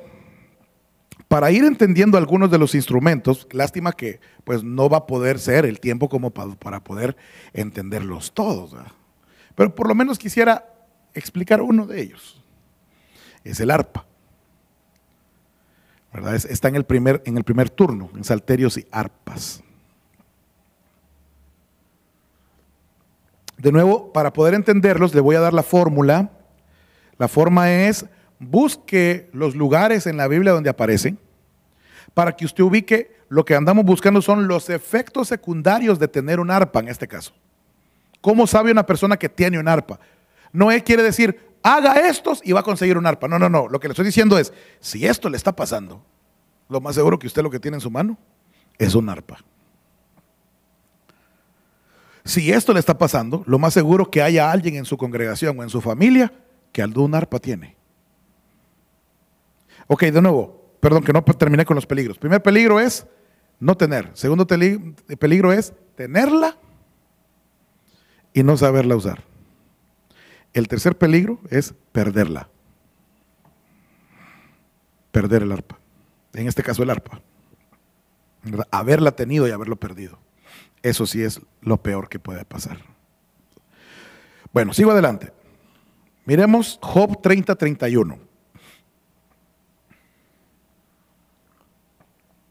para ir entendiendo algunos de los instrumentos, lástima que pues no va a poder ser el tiempo como para poder entenderlos todos. Pero por lo menos quisiera explicar uno de ellos. Es el arpa. ¿Verdad? Está en el, primer, en el primer turno, en salterios y arpas. De nuevo, para poder entenderlos, le voy a dar la fórmula. La forma es, busque los lugares en la Biblia donde aparecen, para que usted ubique lo que andamos buscando son los efectos secundarios de tener un arpa en este caso. ¿Cómo sabe una persona que tiene un arpa? No quiere decir, haga estos y va a conseguir un arpa. No, no, no. Lo que le estoy diciendo es, si esto le está pasando, lo más seguro que usted lo que tiene en su mano es un arpa. Si esto le está pasando, lo más seguro que haya alguien en su congregación o en su familia que al un arpa tiene. Ok, de nuevo, perdón, que no terminé con los peligros. Primer peligro es no tener. Segundo peligro es tenerla y no saberla usar. El tercer peligro es perderla. Perder el arpa. En este caso el arpa. Haberla tenido y haberlo perdido. Eso sí es lo peor que puede pasar. Bueno, sigo adelante. Miremos Job 30-31.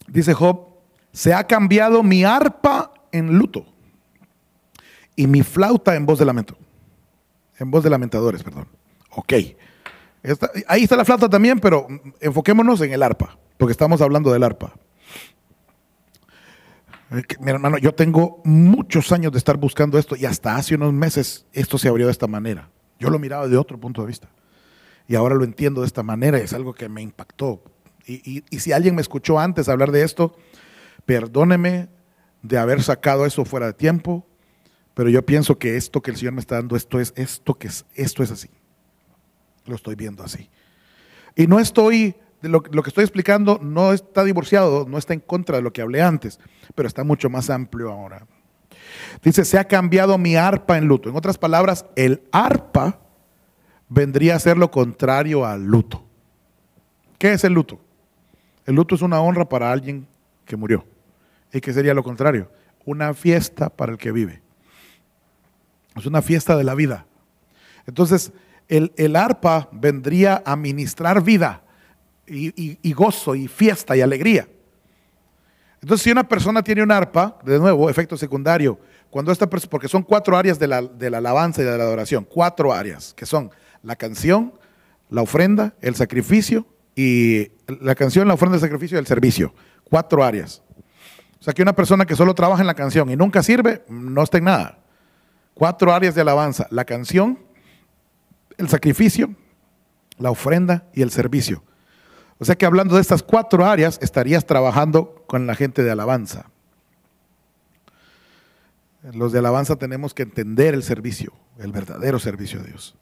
Dice Job, se ha cambiado mi arpa en luto y mi flauta en voz de lamento. En voz de lamentadores, perdón. Ok. ahí está la flauta también, pero enfoquémonos en el arpa, porque estamos hablando del arpa. Mi hermano, yo tengo muchos años de estar buscando esto y hasta hace unos meses esto se abrió de esta manera. Yo lo miraba de otro punto de vista y ahora lo entiendo de esta manera y es algo que me impactó. Y, si alguien me escuchó antes hablar de esto, perdóneme de haber sacado eso fuera de tiempo, pero yo pienso que esto que el Señor me está dando, esto es, esto que es, esto es así. Lo estoy viendo así. Y no estoy lo, que estoy explicando no está divorciado, no está en contra de lo que hablé antes, pero está mucho más amplio ahora. Dice, se ha cambiado mi arpa en luto. En otras palabras, el arpa vendría a ser lo contrario al luto. ¿Qué es el luto? El luto es una honra para alguien que murió. ¿Y qué sería lo contrario? Una fiesta para el que vive. Es una fiesta de la vida. Entonces, el, el arpa vendría a ministrar vida y, gozo y fiesta y alegría. Entonces, si una persona tiene un arpa, de nuevo, efecto secundario, cuando esta porque son cuatro áreas de la, de la alabanza y de la adoración, cuatro áreas, que son la canción, la ofrenda, el sacrificio y la canción, la ofrenda, el sacrificio y el servicio. Cuatro áreas. O sea que una persona que solo trabaja en la canción y nunca sirve, no está en nada. Cuatro áreas de alabanza, la canción, el sacrificio, la ofrenda y el servicio. O sea que hablando de estas cuatro áreas, estarías trabajando con la gente de alabanza. Los de alabanza tenemos que entender el servicio, el verdadero servicio de Dios.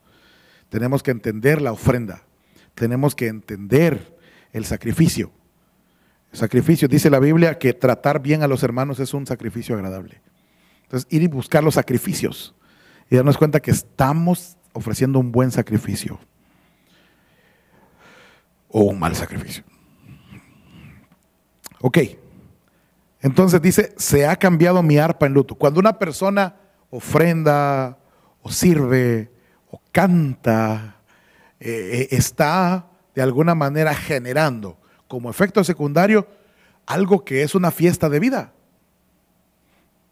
Tenemos que entender la ofrenda. Tenemos que entender el sacrificio. El sacrificio, dice la Biblia, que tratar bien a los hermanos es un sacrificio agradable. Entonces, ir y buscar los sacrificios y darnos cuenta que estamos ofreciendo un buen sacrificio o un mal sacrificio. Ok, entonces dice, se ha cambiado mi arpa en luto. Cuando una persona ofrenda o sirve o canta, eh, eh, está de alguna manera generando como efecto secundario algo que es una fiesta de vida.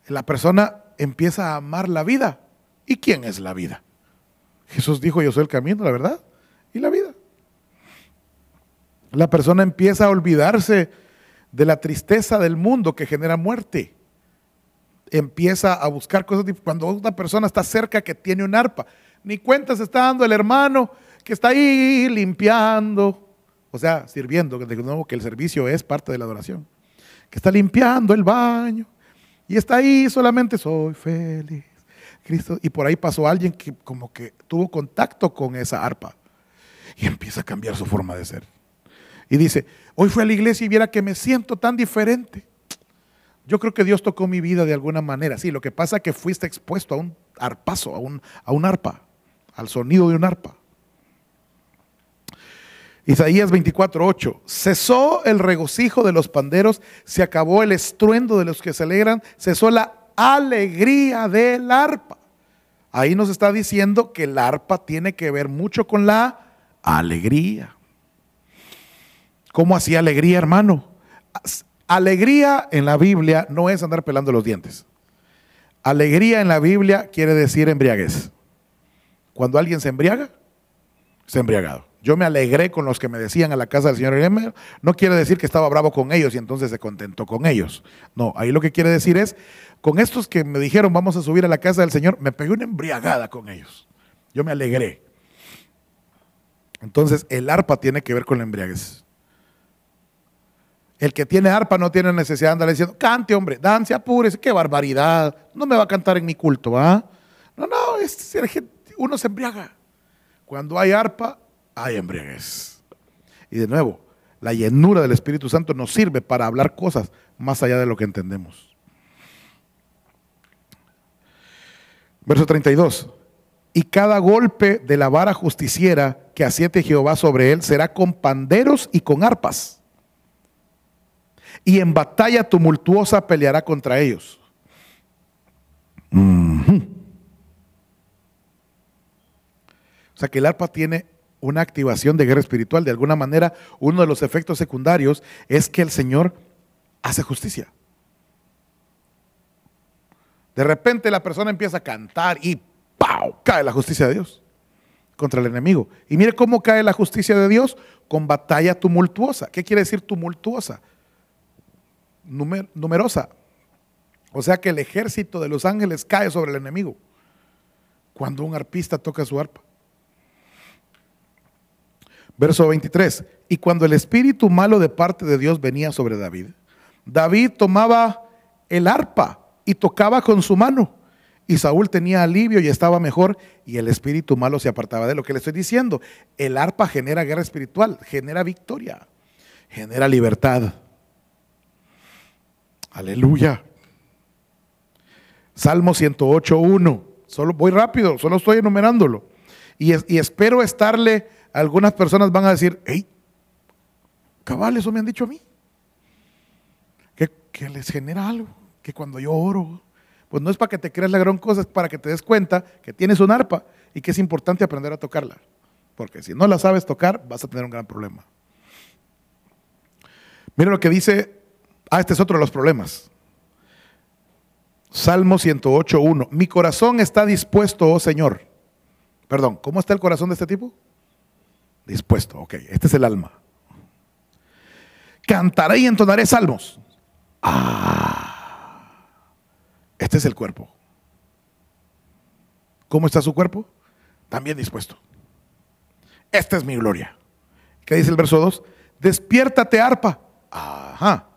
La persona empieza a amar la vida. ¿Y quién es la vida? Jesús dijo, yo soy el camino, la verdad y la vida. La persona empieza a olvidarse de la tristeza del mundo que genera muerte. Empieza a buscar cosas. Cuando una persona está cerca que tiene un arpa, ni cuenta se está dando el hermano que está ahí limpiando, o sea, sirviendo, de nuevo que el servicio es parte de la adoración, que está limpiando el baño y está ahí solamente soy feliz. Cristo, y por ahí pasó alguien que como que tuvo contacto con esa arpa y empieza a cambiar su forma de ser. Y dice, hoy fui a la iglesia y viera que me siento tan diferente. Yo creo que Dios tocó mi vida de alguna manera. Sí, lo que pasa es que fuiste expuesto a un arpazo, a un, a un arpa, al sonido de un arpa. Isaías 24:8. Cesó el regocijo de los panderos, se acabó el estruendo de los que se alegran, cesó la alegría del arpa. Ahí nos está diciendo que el arpa tiene que ver mucho con la alegría. ¿Cómo hacía alegría, hermano? Alegría en la Biblia no es andar pelando los dientes. Alegría en la Biblia quiere decir embriaguez. Cuando alguien se embriaga, se embriagado. Yo me alegré con los que me decían a la casa del señor. No quiere decir que estaba bravo con ellos y entonces se contentó con ellos. No, ahí lo que quiere decir es, con estos que me dijeron vamos a subir a la casa del Señor, me pegué una embriagada con ellos. Yo me alegré. Entonces el arpa tiene que ver con la embriaguez. El que tiene arpa no tiene necesidad de andar diciendo, cante hombre, dance, apúrese, qué barbaridad. No me va a cantar en mi culto, ¿ah? No, no, es, uno se embriaga. Cuando hay arpa, hay embriaguez. Y de nuevo, la llenura del Espíritu Santo nos sirve para hablar cosas más allá de lo que entendemos. Verso 32. Y cada golpe de la vara justiciera que asiete Jehová sobre él será con panderos y con arpas. Y en batalla tumultuosa peleará contra ellos. O sea que el arpa tiene una activación de guerra espiritual. De alguna manera, uno de los efectos secundarios es que el Señor hace justicia. De repente la persona empieza a cantar y ¡pau! cae la justicia de Dios contra el enemigo. Y mire cómo cae la justicia de Dios con batalla tumultuosa. ¿Qué quiere decir tumultuosa? Numerosa. O sea que el ejército de los ángeles cae sobre el enemigo cuando un arpista toca su arpa. Verso 23. Y cuando el espíritu malo de parte de Dios venía sobre David, David tomaba el arpa y tocaba con su mano. Y Saúl tenía alivio y estaba mejor y el espíritu malo se apartaba de lo que le estoy diciendo. El arpa genera guerra espiritual, genera victoria, genera libertad. Aleluya. Salmo 108.1. Solo voy rápido, solo estoy enumerándolo. Y, y espero estarle algunas personas van a decir, hey, cabal, eso me han dicho a mí. Que, que les genera algo, que cuando yo oro, pues no es para que te creas la gran cosa, es para que te des cuenta que tienes un arpa y que es importante aprender a tocarla. Porque si no la sabes tocar, vas a tener un gran problema. Mira lo que dice, ah, este es otro de los problemas. Salmo 108.1. Mi corazón está dispuesto, oh Señor. Perdón, ¿cómo está el corazón de este tipo? Dispuesto, ok, este es el alma. Cantaré y entonaré salmos. Ah, este es el cuerpo. ¿Cómo está su cuerpo? También dispuesto. Esta es mi gloria. ¿Qué dice el verso 2? Despiértate, arpa. Ajá.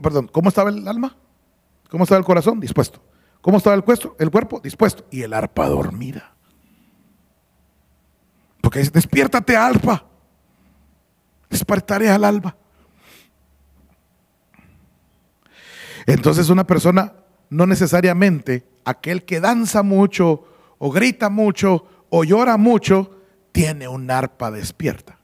Perdón, ¿cómo estaba el alma? ¿Cómo estaba el corazón? Dispuesto. ¿Cómo estaba el, cuerpo? el cuerpo? Dispuesto. Y el arpa dormida. Porque dice, despiértate alba. Despertaré al alba. Entonces una persona, no necesariamente aquel que danza mucho, o grita mucho, o llora mucho, tiene un arpa despierta.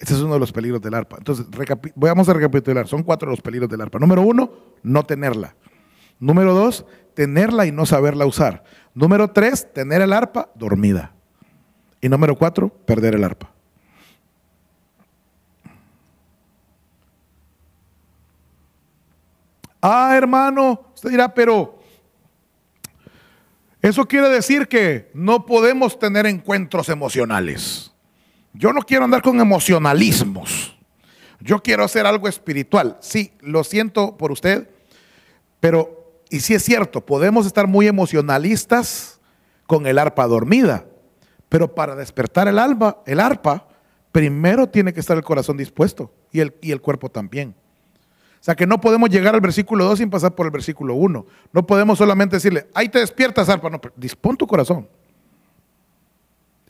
Este es uno de los peligros del arpa. Entonces, vamos a recapitular. Son cuatro los peligros del arpa. Número uno, no tenerla. Número dos, tenerla y no saberla usar. Número tres, tener el arpa dormida. Y número cuatro, perder el arpa. Ah, hermano, usted dirá, pero eso quiere decir que no podemos tener encuentros emocionales. Yo no quiero andar con emocionalismos. Yo quiero hacer algo espiritual. Sí, lo siento por usted, pero, y sí es cierto, podemos estar muy emocionalistas con el arpa dormida. Pero para despertar el alba, el arpa, primero tiene que estar el corazón dispuesto y el, y el cuerpo también. O sea que no podemos llegar al versículo 2 sin pasar por el versículo 1. No podemos solamente decirle, ahí te despiertas, arpa. No, dispón tu corazón.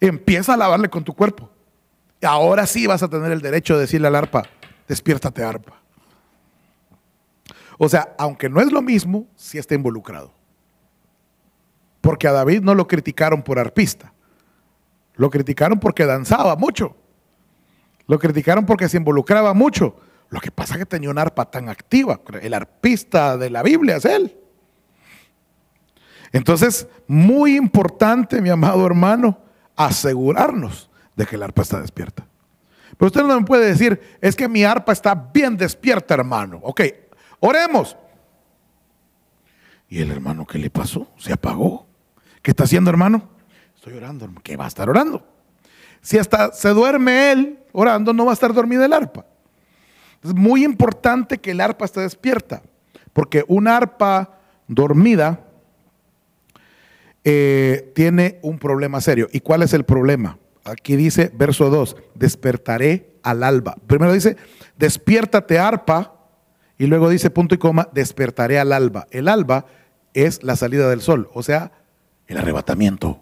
Empieza a lavarle con tu cuerpo. Ahora sí vas a tener el derecho de decirle al arpa, despiértate, arpa. O sea, aunque no es lo mismo, sí está involucrado. Porque a David no lo criticaron por arpista. Lo criticaron porque danzaba mucho. Lo criticaron porque se involucraba mucho. Lo que pasa es que tenía una arpa tan activa. El arpista de la Biblia es él. Entonces, muy importante, mi amado hermano, asegurarnos de que el arpa está despierta. Pero usted no me puede decir, es que mi arpa está bien despierta, hermano. Ok, oremos. ¿Y el hermano qué le pasó? Se apagó. ¿Qué está haciendo, hermano? Estoy orando. ¿Qué va a estar orando? Si hasta se duerme él orando, no va a estar dormida el arpa. Es muy importante que el arpa esté despierta, porque un arpa dormida eh, tiene un problema serio. ¿Y cuál es el problema? Aquí dice, verso 2, despertaré al alba. Primero dice, despiértate arpa, y luego dice, punto y coma, despertaré al alba. El alba es la salida del sol, o sea, el arrebatamiento.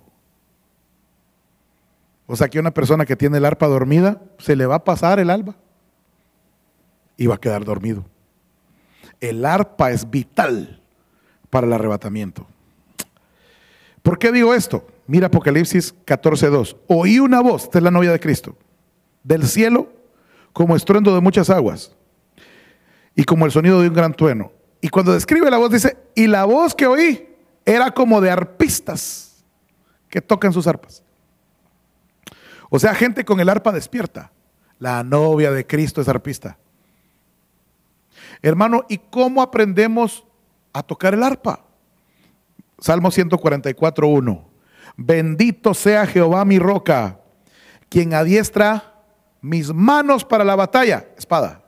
O sea que una persona que tiene el arpa dormida, se le va a pasar el alba y va a quedar dormido. El arpa es vital para el arrebatamiento. ¿Por qué digo esto? Mira Apocalipsis 14.2. Oí una voz, esta es la novia de Cristo, del cielo como estruendo de muchas aguas y como el sonido de un gran trueno. Y cuando describe la voz dice, y la voz que oí era como de arpistas que tocan sus arpas. O sea, gente con el arpa despierta. La novia de Cristo es arpista. Hermano, ¿y cómo aprendemos a tocar el arpa? Salmo 144, 1. Bendito sea Jehová mi roca, quien adiestra mis manos para la batalla, espada,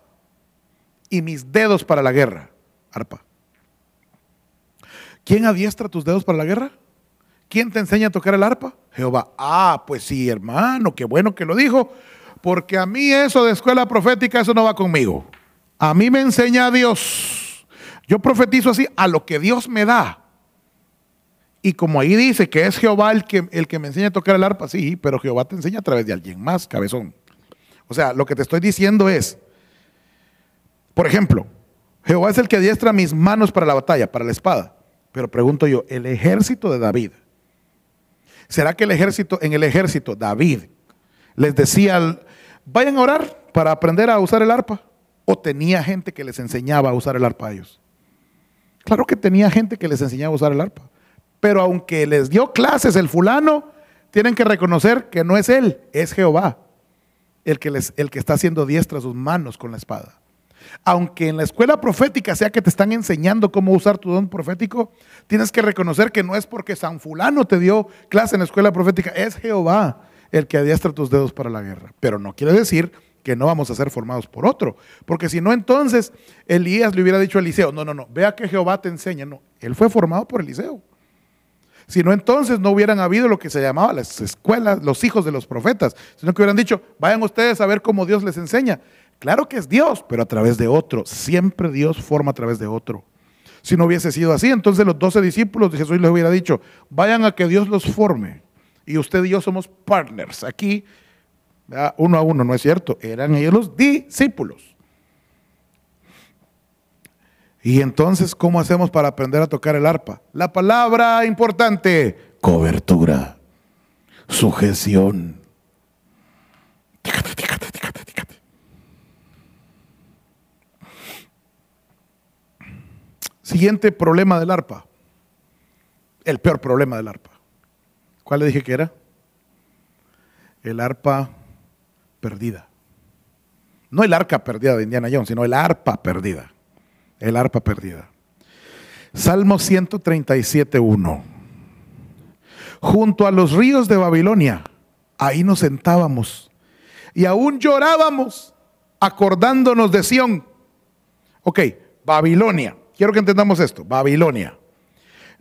y mis dedos para la guerra, arpa. ¿Quién adiestra tus dedos para la guerra? ¿Quién te enseña a tocar el arpa? Jehová. Ah, pues sí, hermano, qué bueno que lo dijo, porque a mí eso de escuela profética, eso no va conmigo. A mí me enseña Dios. Yo profetizo así a lo que Dios me da. Y como ahí dice que es Jehová el que, el que me enseña a tocar el arpa, sí, pero Jehová te enseña a través de alguien más, cabezón. O sea, lo que te estoy diciendo es, por ejemplo, Jehová es el que adiestra mis manos para la batalla, para la espada. Pero pregunto yo, el ejército de David, ¿será que el ejército, en el ejército, David les decía, vayan a orar para aprender a usar el arpa? ¿O tenía gente que les enseñaba a usar el arpa a ellos? Claro que tenía gente que les enseñaba a usar el arpa. Pero aunque les dio clases el fulano, tienen que reconocer que no es él, es Jehová el que, les, el que está haciendo diestra sus manos con la espada. Aunque en la escuela profética sea que te están enseñando cómo usar tu don profético, tienes que reconocer que no es porque San Fulano te dio clase en la escuela profética, es Jehová el que adiestra tus dedos para la guerra. Pero no quiere decir que no vamos a ser formados por otro. Porque si no, entonces Elías le hubiera dicho a Eliseo, no, no, no, vea que Jehová te enseña. No, él fue formado por Eliseo. Si no, entonces no hubieran habido lo que se llamaba las escuelas, los hijos de los profetas, sino que hubieran dicho, vayan ustedes a ver cómo Dios les enseña. Claro que es Dios, pero a través de otro. Siempre Dios forma a través de otro. Si no hubiese sido así, entonces los doce discípulos de Jesús les hubiera dicho, vayan a que Dios los forme. Y usted y yo somos partners. Aquí uno a uno, no es cierto, eran ellos los discípulos. Y entonces, ¿cómo hacemos para aprender a tocar el arpa? La palabra importante, cobertura, sujeción. Siguiente problema del arpa. El peor problema del arpa. ¿Cuál le dije que era? El arpa perdida. No el arca perdida de Indiana Jones, sino el arpa perdida. El arpa perdida. Salmo 137.1. Junto a los ríos de Babilonia, ahí nos sentábamos y aún llorábamos acordándonos de Sión. Ok, Babilonia. Quiero que entendamos esto. Babilonia.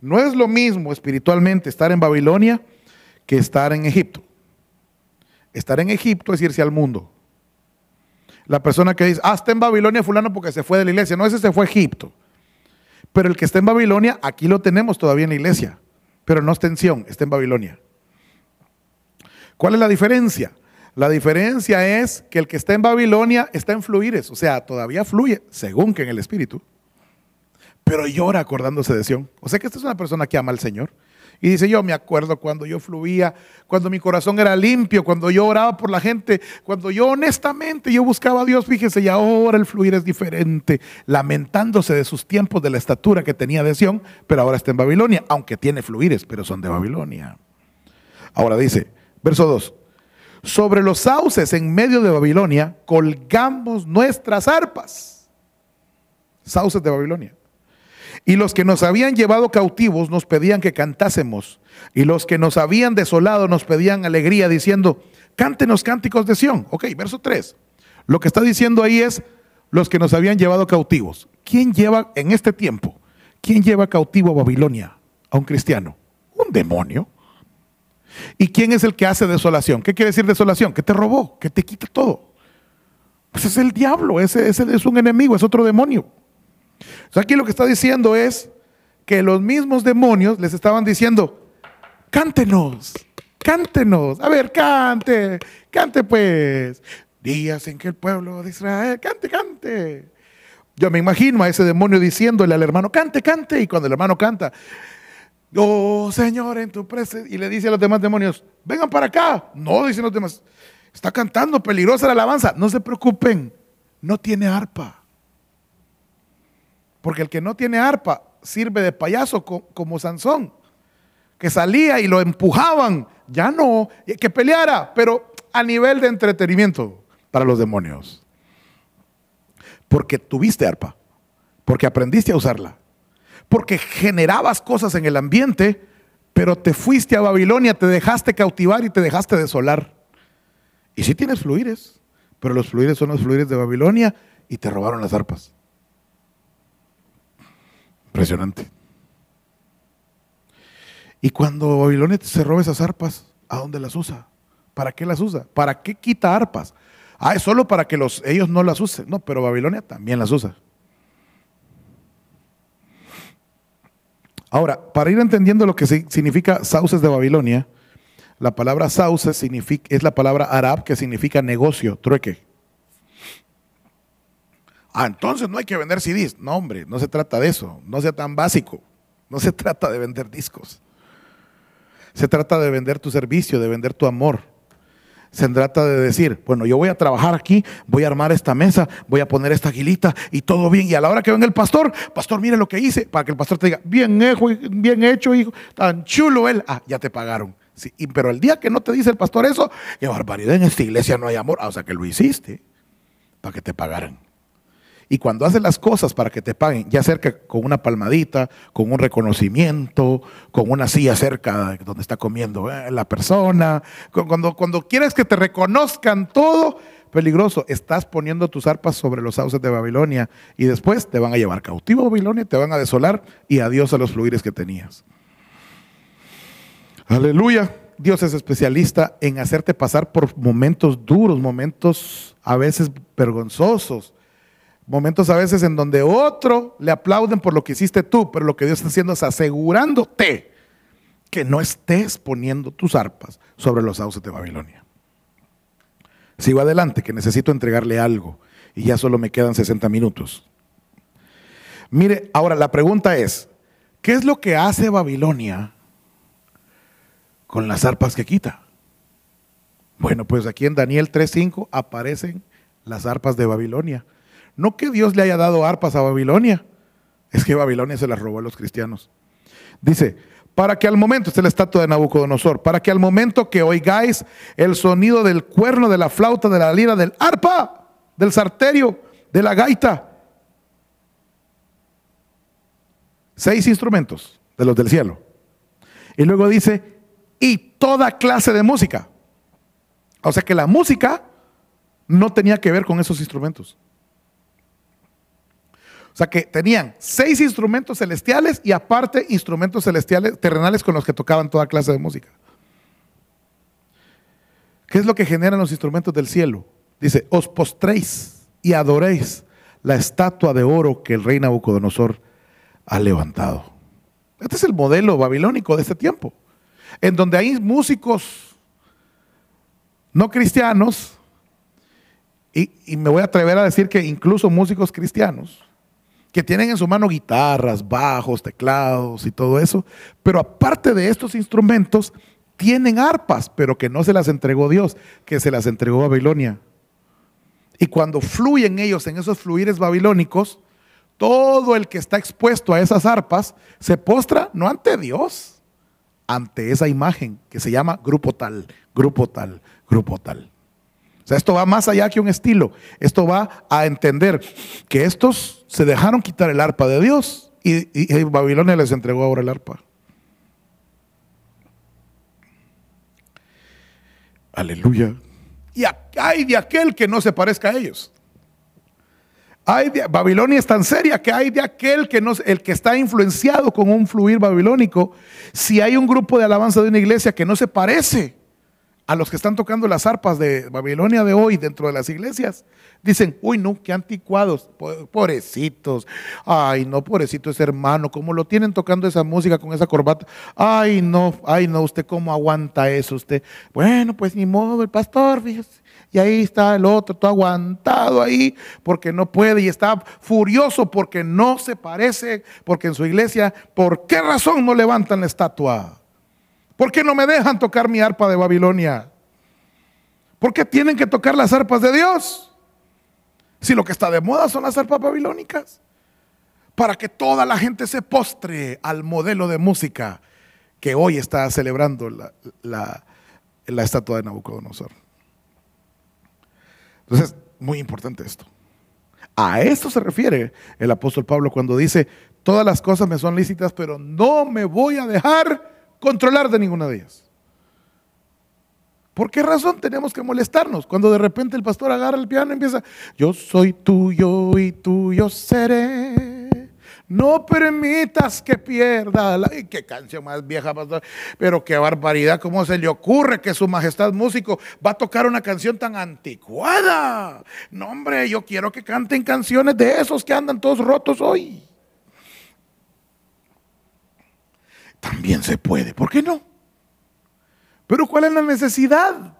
No es lo mismo espiritualmente estar en Babilonia que estar en Egipto. Estar en Egipto es irse al mundo. La persona que dice, ah, está en Babilonia fulano porque se fue de la iglesia. No, ese se fue a Egipto. Pero el que está en Babilonia, aquí lo tenemos todavía en la iglesia. Pero no está en Sion, está en Babilonia. ¿Cuál es la diferencia? La diferencia es que el que está en Babilonia está en fluires, o sea, todavía fluye, según que en el Espíritu, pero llora acordándose de Sion. O sea que esta es una persona que ama al Señor. Y dice, yo me acuerdo cuando yo fluía, cuando mi corazón era limpio, cuando yo oraba por la gente, cuando yo honestamente yo buscaba a Dios, fíjese, y ahora el fluir es diferente, lamentándose de sus tiempos, de la estatura que tenía de Sion, pero ahora está en Babilonia, aunque tiene fluires, pero son de Babilonia. Ahora dice, verso 2, sobre los sauces en medio de Babilonia colgamos nuestras arpas. Sauces de Babilonia. Y los que nos habían llevado cautivos nos pedían que cantásemos. Y los que nos habían desolado nos pedían alegría diciendo, cántenos cánticos de Sión. Ok, verso 3. Lo que está diciendo ahí es los que nos habían llevado cautivos. ¿Quién lleva en este tiempo? ¿Quién lleva cautivo a Babilonia a un cristiano? Un demonio. ¿Y quién es el que hace desolación? ¿Qué quiere decir desolación? Que te robó, que te quita todo. Pues es el diablo, ese, ese es un enemigo, es otro demonio aquí lo que está diciendo es que los mismos demonios les estaban diciendo, cántenos, cántenos, a ver, cante, cante pues. Días en que el pueblo de Israel, cante, cante. Yo me imagino a ese demonio diciéndole al hermano, cante, cante. Y cuando el hermano canta, oh Señor, en tu presencia. Y le dice a los demás demonios, vengan para acá. No, dicen los demás, está cantando, peligrosa la alabanza. No se preocupen, no tiene arpa. Porque el que no tiene arpa sirve de payaso como Sansón, que salía y lo empujaban. Ya no, que peleara, pero a nivel de entretenimiento para los demonios. Porque tuviste arpa, porque aprendiste a usarla, porque generabas cosas en el ambiente, pero te fuiste a Babilonia, te dejaste cautivar y te dejaste desolar. Y sí tienes fluires, pero los fluires son los fluires de Babilonia y te robaron las arpas. Impresionante. Y cuando Babilonia se roba esas arpas, ¿a dónde las usa? ¿Para qué las usa? ¿Para qué quita arpas? Ah, es solo para que los, ellos no las usen. No, pero Babilonia también las usa. Ahora, para ir entendiendo lo que significa sauces de Babilonia, la palabra sauces significa, es la palabra arab que significa negocio, trueque. Ah, entonces no hay que vender CDs. No, hombre, no se trata de eso. No sea tan básico. No se trata de vender discos. Se trata de vender tu servicio, de vender tu amor. Se trata de decir, bueno, yo voy a trabajar aquí, voy a armar esta mesa, voy a poner esta aguilita y todo bien. Y a la hora que venga el pastor, pastor, mire lo que hice, para que el pastor te diga, bien hecho, bien hecho, hijo, tan chulo él. Ah, ya te pagaron. Sí, pero el día que no te dice el pastor eso, qué barbaridad, en esta iglesia no hay amor. Ah, o sea que lo hiciste para que te pagaran. Y cuando haces las cosas para que te paguen, ya cerca con una palmadita, con un reconocimiento, con una silla cerca donde está comiendo eh, la persona, cuando, cuando quieres que te reconozcan todo, peligroso, estás poniendo tus arpas sobre los sauces de Babilonia y después te van a llevar cautivo a Babilonia, te van a desolar y adiós a los fluires que tenías. Aleluya. Dios es especialista en hacerte pasar por momentos duros, momentos a veces vergonzosos, Momentos a veces en donde otro le aplauden por lo que hiciste tú, pero lo que Dios está haciendo es asegurándote que no estés poniendo tus arpas sobre los sauces de Babilonia. Sigo adelante, que necesito entregarle algo y ya solo me quedan 60 minutos. Mire, ahora la pregunta es, ¿qué es lo que hace Babilonia con las arpas que quita? Bueno, pues aquí en Daniel 3.5 aparecen las arpas de Babilonia. No que Dios le haya dado arpas a Babilonia, es que Babilonia se las robó a los cristianos. Dice, para que al momento, esta es la estatua de Nabucodonosor, para que al momento que oigáis el sonido del cuerno, de la flauta, de la lira, del arpa, del sarterio, de la gaita, seis instrumentos de los del cielo. Y luego dice, y toda clase de música. O sea que la música no tenía que ver con esos instrumentos. O sea que tenían seis instrumentos celestiales y aparte instrumentos celestiales terrenales con los que tocaban toda clase de música. ¿Qué es lo que generan los instrumentos del cielo? Dice, os postréis y adoréis la estatua de oro que el rey Nabucodonosor ha levantado. Este es el modelo babilónico de este tiempo, en donde hay músicos no cristianos, y, y, me voy a atrever a decir que incluso músicos cristianos, que tienen en su mano guitarras, bajos, teclados y todo eso, pero aparte de estos instrumentos, tienen arpas, pero que no se las entregó Dios, que se las entregó Babilonia. Y cuando fluyen ellos en esos fluires babilónicos, todo el que está expuesto a esas arpas se postra no ante Dios, ante esa imagen que se llama grupo tal, grupo tal, grupo tal. Esto va más allá que un estilo. Esto va a entender que estos se dejaron quitar el arpa de Dios y, Babilonia les entregó ahora el arpa. Aleluya. Y hay de aquel que no se parezca a ellos. Hay Babilonia es tan seria que hay de aquel que no, el que está influenciado con un fluir babilónico. Si hay un grupo de alabanza de una iglesia que no se parece a los que están tocando las arpas de Babilonia de hoy dentro de las iglesias, dicen, uy, no, qué anticuados, pobrecitos, ay, no, pobrecito ese hermano, ¿cómo lo tienen tocando esa música con esa corbata? Ay, no, ay, no, usted cómo aguanta eso, usted. Bueno, pues ni modo, el pastor, fíjese. Y ahí está el otro, todo aguantado ahí, porque no puede y está furioso porque no se parece, porque en su iglesia, ¿por qué razón no levantan la estatua? ¿Por qué no me dejan tocar mi arpa de Babilonia? ¿Por qué tienen que tocar las arpas de Dios? Si lo que está de moda son las arpas babilónicas. Para que toda la gente se postre al modelo de música que hoy está celebrando la, la estatua de Nabucodonosor. Entonces, muy importante esto. A esto se refiere el apóstol Pablo cuando dice, todas las cosas me son lícitas, pero no me voy a dejar controlar de ninguna de ellas. ¿Por qué razón tenemos que molestarnos cuando de repente el pastor agarra el piano y empieza, yo soy tuyo y tuyo seré? No permitas que pierda la... qué canción más vieja, pastor. Pero qué barbaridad, ¿cómo se le ocurre que su majestad músico va a tocar una canción tan anticuada? No, hombre, yo quiero que canten canciones de esos que andan todos rotos hoy. También se puede, ¿por qué no? Pero ¿cuál es la necesidad?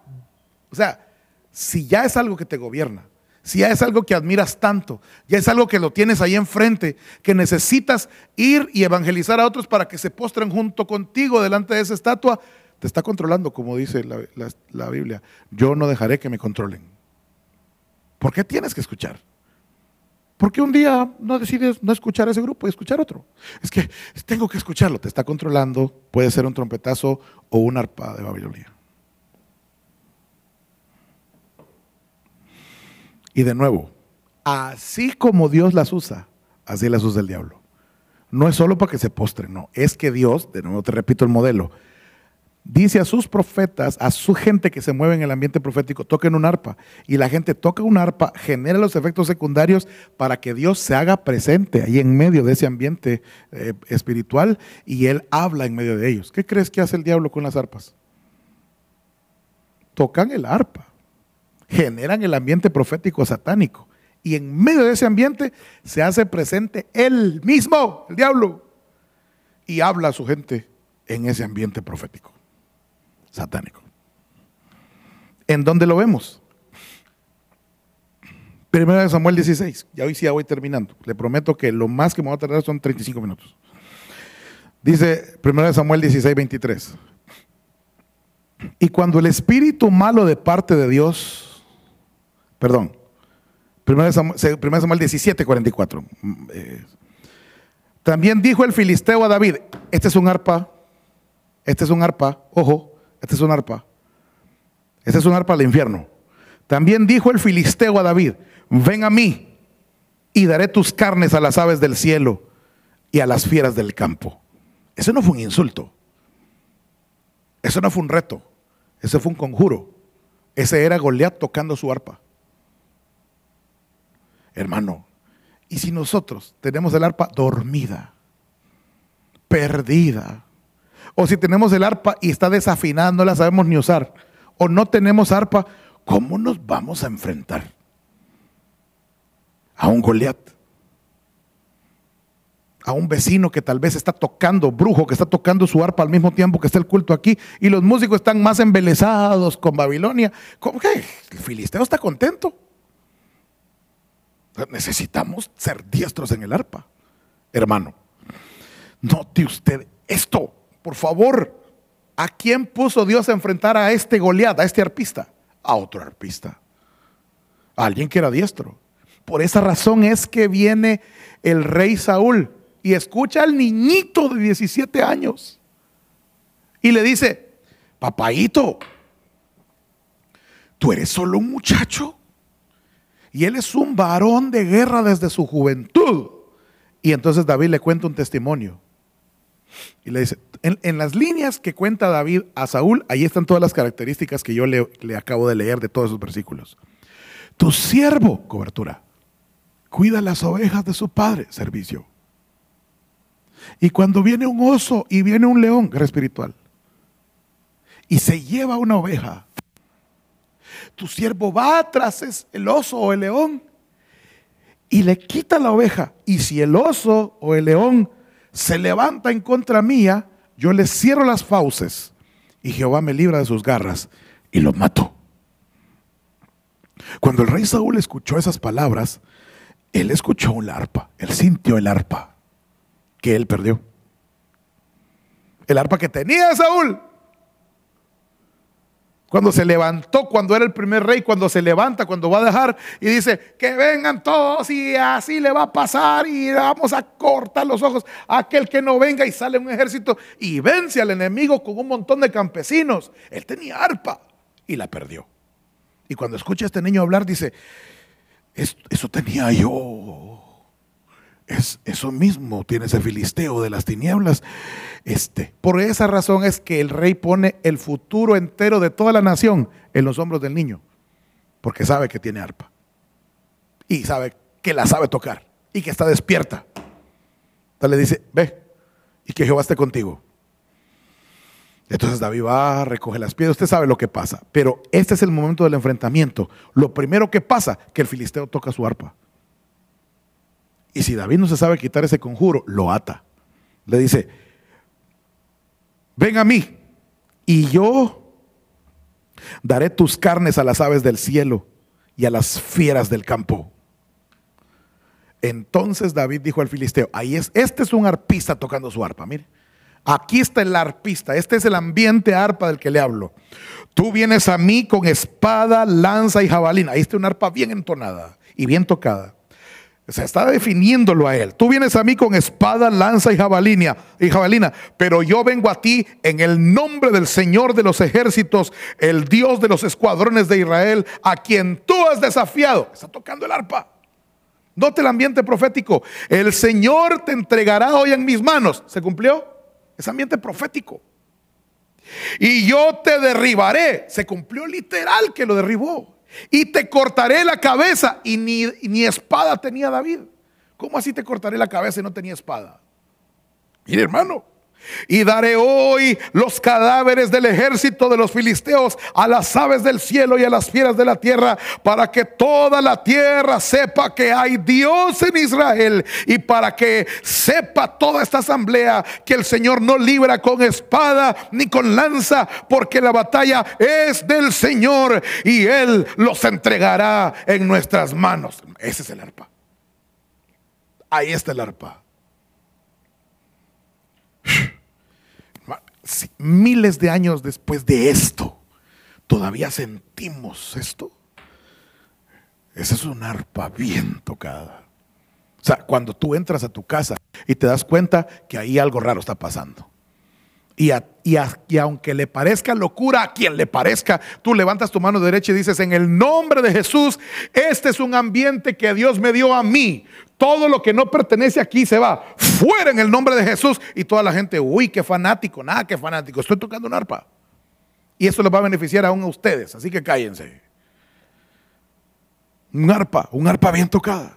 O sea, si ya es algo que te gobierna, si ya es algo que admiras tanto, ya es algo que lo tienes ahí enfrente, que necesitas ir y evangelizar a otros para que se postren junto contigo delante de esa estatua, te está controlando, como dice la, la Biblia. Yo no dejaré que me controlen. ¿Por qué tienes que escuchar? ¿Por qué un día no decides no escuchar a ese grupo y escuchar otro? Es que tengo que escucharlo, te está controlando, puede ser un trompetazo o un arpa de Babilonia. Y de nuevo, así como Dios las usa, así las usa el diablo. No es solo para que se postren, no, es que Dios, de nuevo te repito el modelo, dice a sus profetas, a su gente que se mueve en el ambiente profético, toquen un arpa. Y la gente toca un arpa, genera los efectos secundarios para que Dios se haga presente ahí en medio de ese ambiente eh, espiritual y Él habla en medio de ellos. ¿Qué crees que hace el diablo con las arpas? Tocan el arpa, generan el ambiente profético satánico. Y en medio de ese ambiente se hace presente Él mismo, el diablo, y habla a su gente en ese ambiente profético satánico. ¿En dónde lo vemos? Primero de Samuel 16. Ya hoy sí ya voy terminando. Le prometo que lo más que me va a tardar son 35 minutos. Dice primero de Samuel 16, 23. Y cuando el espíritu malo de parte de Dios, perdón, primero de Samuel, primero Samuel 17, 44. Eh, también dijo el filisteo a David, este es un arpa, este es un arpa, ojo, esta es un arpa. Esta es un arpa del infierno. También dijo el filisteo a David, ven a mí y daré tus carnes a las aves del cielo y a las fieras del campo. Eso no fue un insulto. Eso no fue un reto. Ese fue un conjuro. Ese era Goliat tocando su arpa. Hermano, ¿y si nosotros tenemos el arpa dormida, perdida, o si tenemos el arpa y está desafinada, no la sabemos ni usar. o no tenemos arpa, ¿cómo nos vamos a enfrentar a un Goliat? A un vecino que tal vez está tocando, brujo, que está tocando su arpa al mismo tiempo que está el culto aquí, y los músicos están más embelesados con Babilonia. ¿Cómo que? El filisteo está contento. Necesitamos ser diestros en el arpa, hermano. Note usted esto, por favor. ¿A quién puso Dios a enfrentar a este Goliat, a este arpista? A otro arpista. A alguien que era diestro. Por esa razón es que viene el rey Saúl y escucha al niñito de 17 años y le dice, papaito, tú eres solo un muchacho y él es un varón de guerra desde su juventud. Y entonces David le cuenta un testimonio. Y le dice, en, las líneas que cuenta David a Saúl, ahí están todas las características que yo le, acabo de leer de todos esos versículos. Tu siervo, cobertura, cuida las ovejas de su padre, servicio. Y cuando viene un oso y viene un león, espiritual, y se lleva una oveja, tu siervo va tras el oso o el león y le quita la oveja. Y si el oso o el león se levanta en contra mía, yo le cierro las fauces y Jehová me libra de sus garras y lo mato. Cuando el rey Saúl escuchó esas palabras, él escuchó un arpa, él sintió el arpa que él perdió. El arpa que tenía Saúl cuando se levantó, cuando era el primer rey, cuando se levanta, cuando va a dejar y dice, que vengan todos y así le va a pasar y vamos a cortar los ojos a aquel que no venga y sale un ejército y vence al enemigo con un montón de campesinos. Él tenía arpa y la perdió. Y cuando escucha a este niño hablar dice, eso tenía yo es eso mismo tiene ese filisteo de las tinieblas. Este, por esa razón es que el rey pone el futuro entero de toda la nación en los hombros del niño, porque sabe que tiene arpa y sabe que la sabe tocar y que está despierta. Entonces le dice, ve, y que Jehová esté contigo. Entonces David va, recoge las piedras, usted sabe lo que pasa, pero este es el momento del enfrentamiento. Lo primero que pasa, que el filisteo toca su arpa. Y si David no se sabe quitar ese conjuro, lo ata. Le dice, ven a mí y yo daré tus carnes a las aves del cielo y a las fieras del campo. Entonces David dijo al filisteo, ahí es, este es un arpista tocando su arpa, mire. Aquí está el arpista, este es el ambiente arpa del que le hablo. Tú vienes a mí con espada, lanza y jabalina. Ahí está una arpa bien entonada y bien tocada. Se está definiéndolo a él. Tú vienes a mí con espada, lanza y jabalina, y jabalina, pero yo vengo a ti en el nombre del Señor de los ejércitos, el Dios de los escuadrones de Israel, a quien tú has desafiado. Está tocando el arpa. Note el ambiente profético. El Señor te entregará hoy en mis manos. ¿Se cumplió? Es ambiente profético. Y yo te derribaré. Se cumplió literal que lo derribó y te cortaré la cabeza. Y ni, ni, espada tenía David. ¿Cómo así te cortaré la cabeza y no tenía espada? Mire, hermano. Y daré hoy los cadáveres del ejército de los filisteos a las aves del cielo y a las fieras de la tierra, para que toda la tierra sepa que hay Dios en Israel y para que sepa toda esta asamblea que el Señor no libra con espada ni con lanza, porque la batalla es del Señor y Él los entregará en nuestras manos. Ese es el arpa. Ahí está el arpa. Miles de años después de esto, todavía sentimos esto. Esa es una arpa bien tocada. O sea, cuando tú entras a tu casa y te das cuenta que ahí algo raro está pasando. Y, y, aunque le parezca locura a quien le parezca, tú levantas tu mano derecha y dices, en el nombre de Jesús, este es un ambiente que Dios me dio a mí. Todo lo que no pertenece aquí se va fuera en el nombre de Jesús. Y toda la gente, uy, qué fanático, nada, qué fanático. Estoy tocando un arpa. Y eso les va a beneficiar aún a ustedes. Así que cállense. Un arpa, un arpa bien tocada.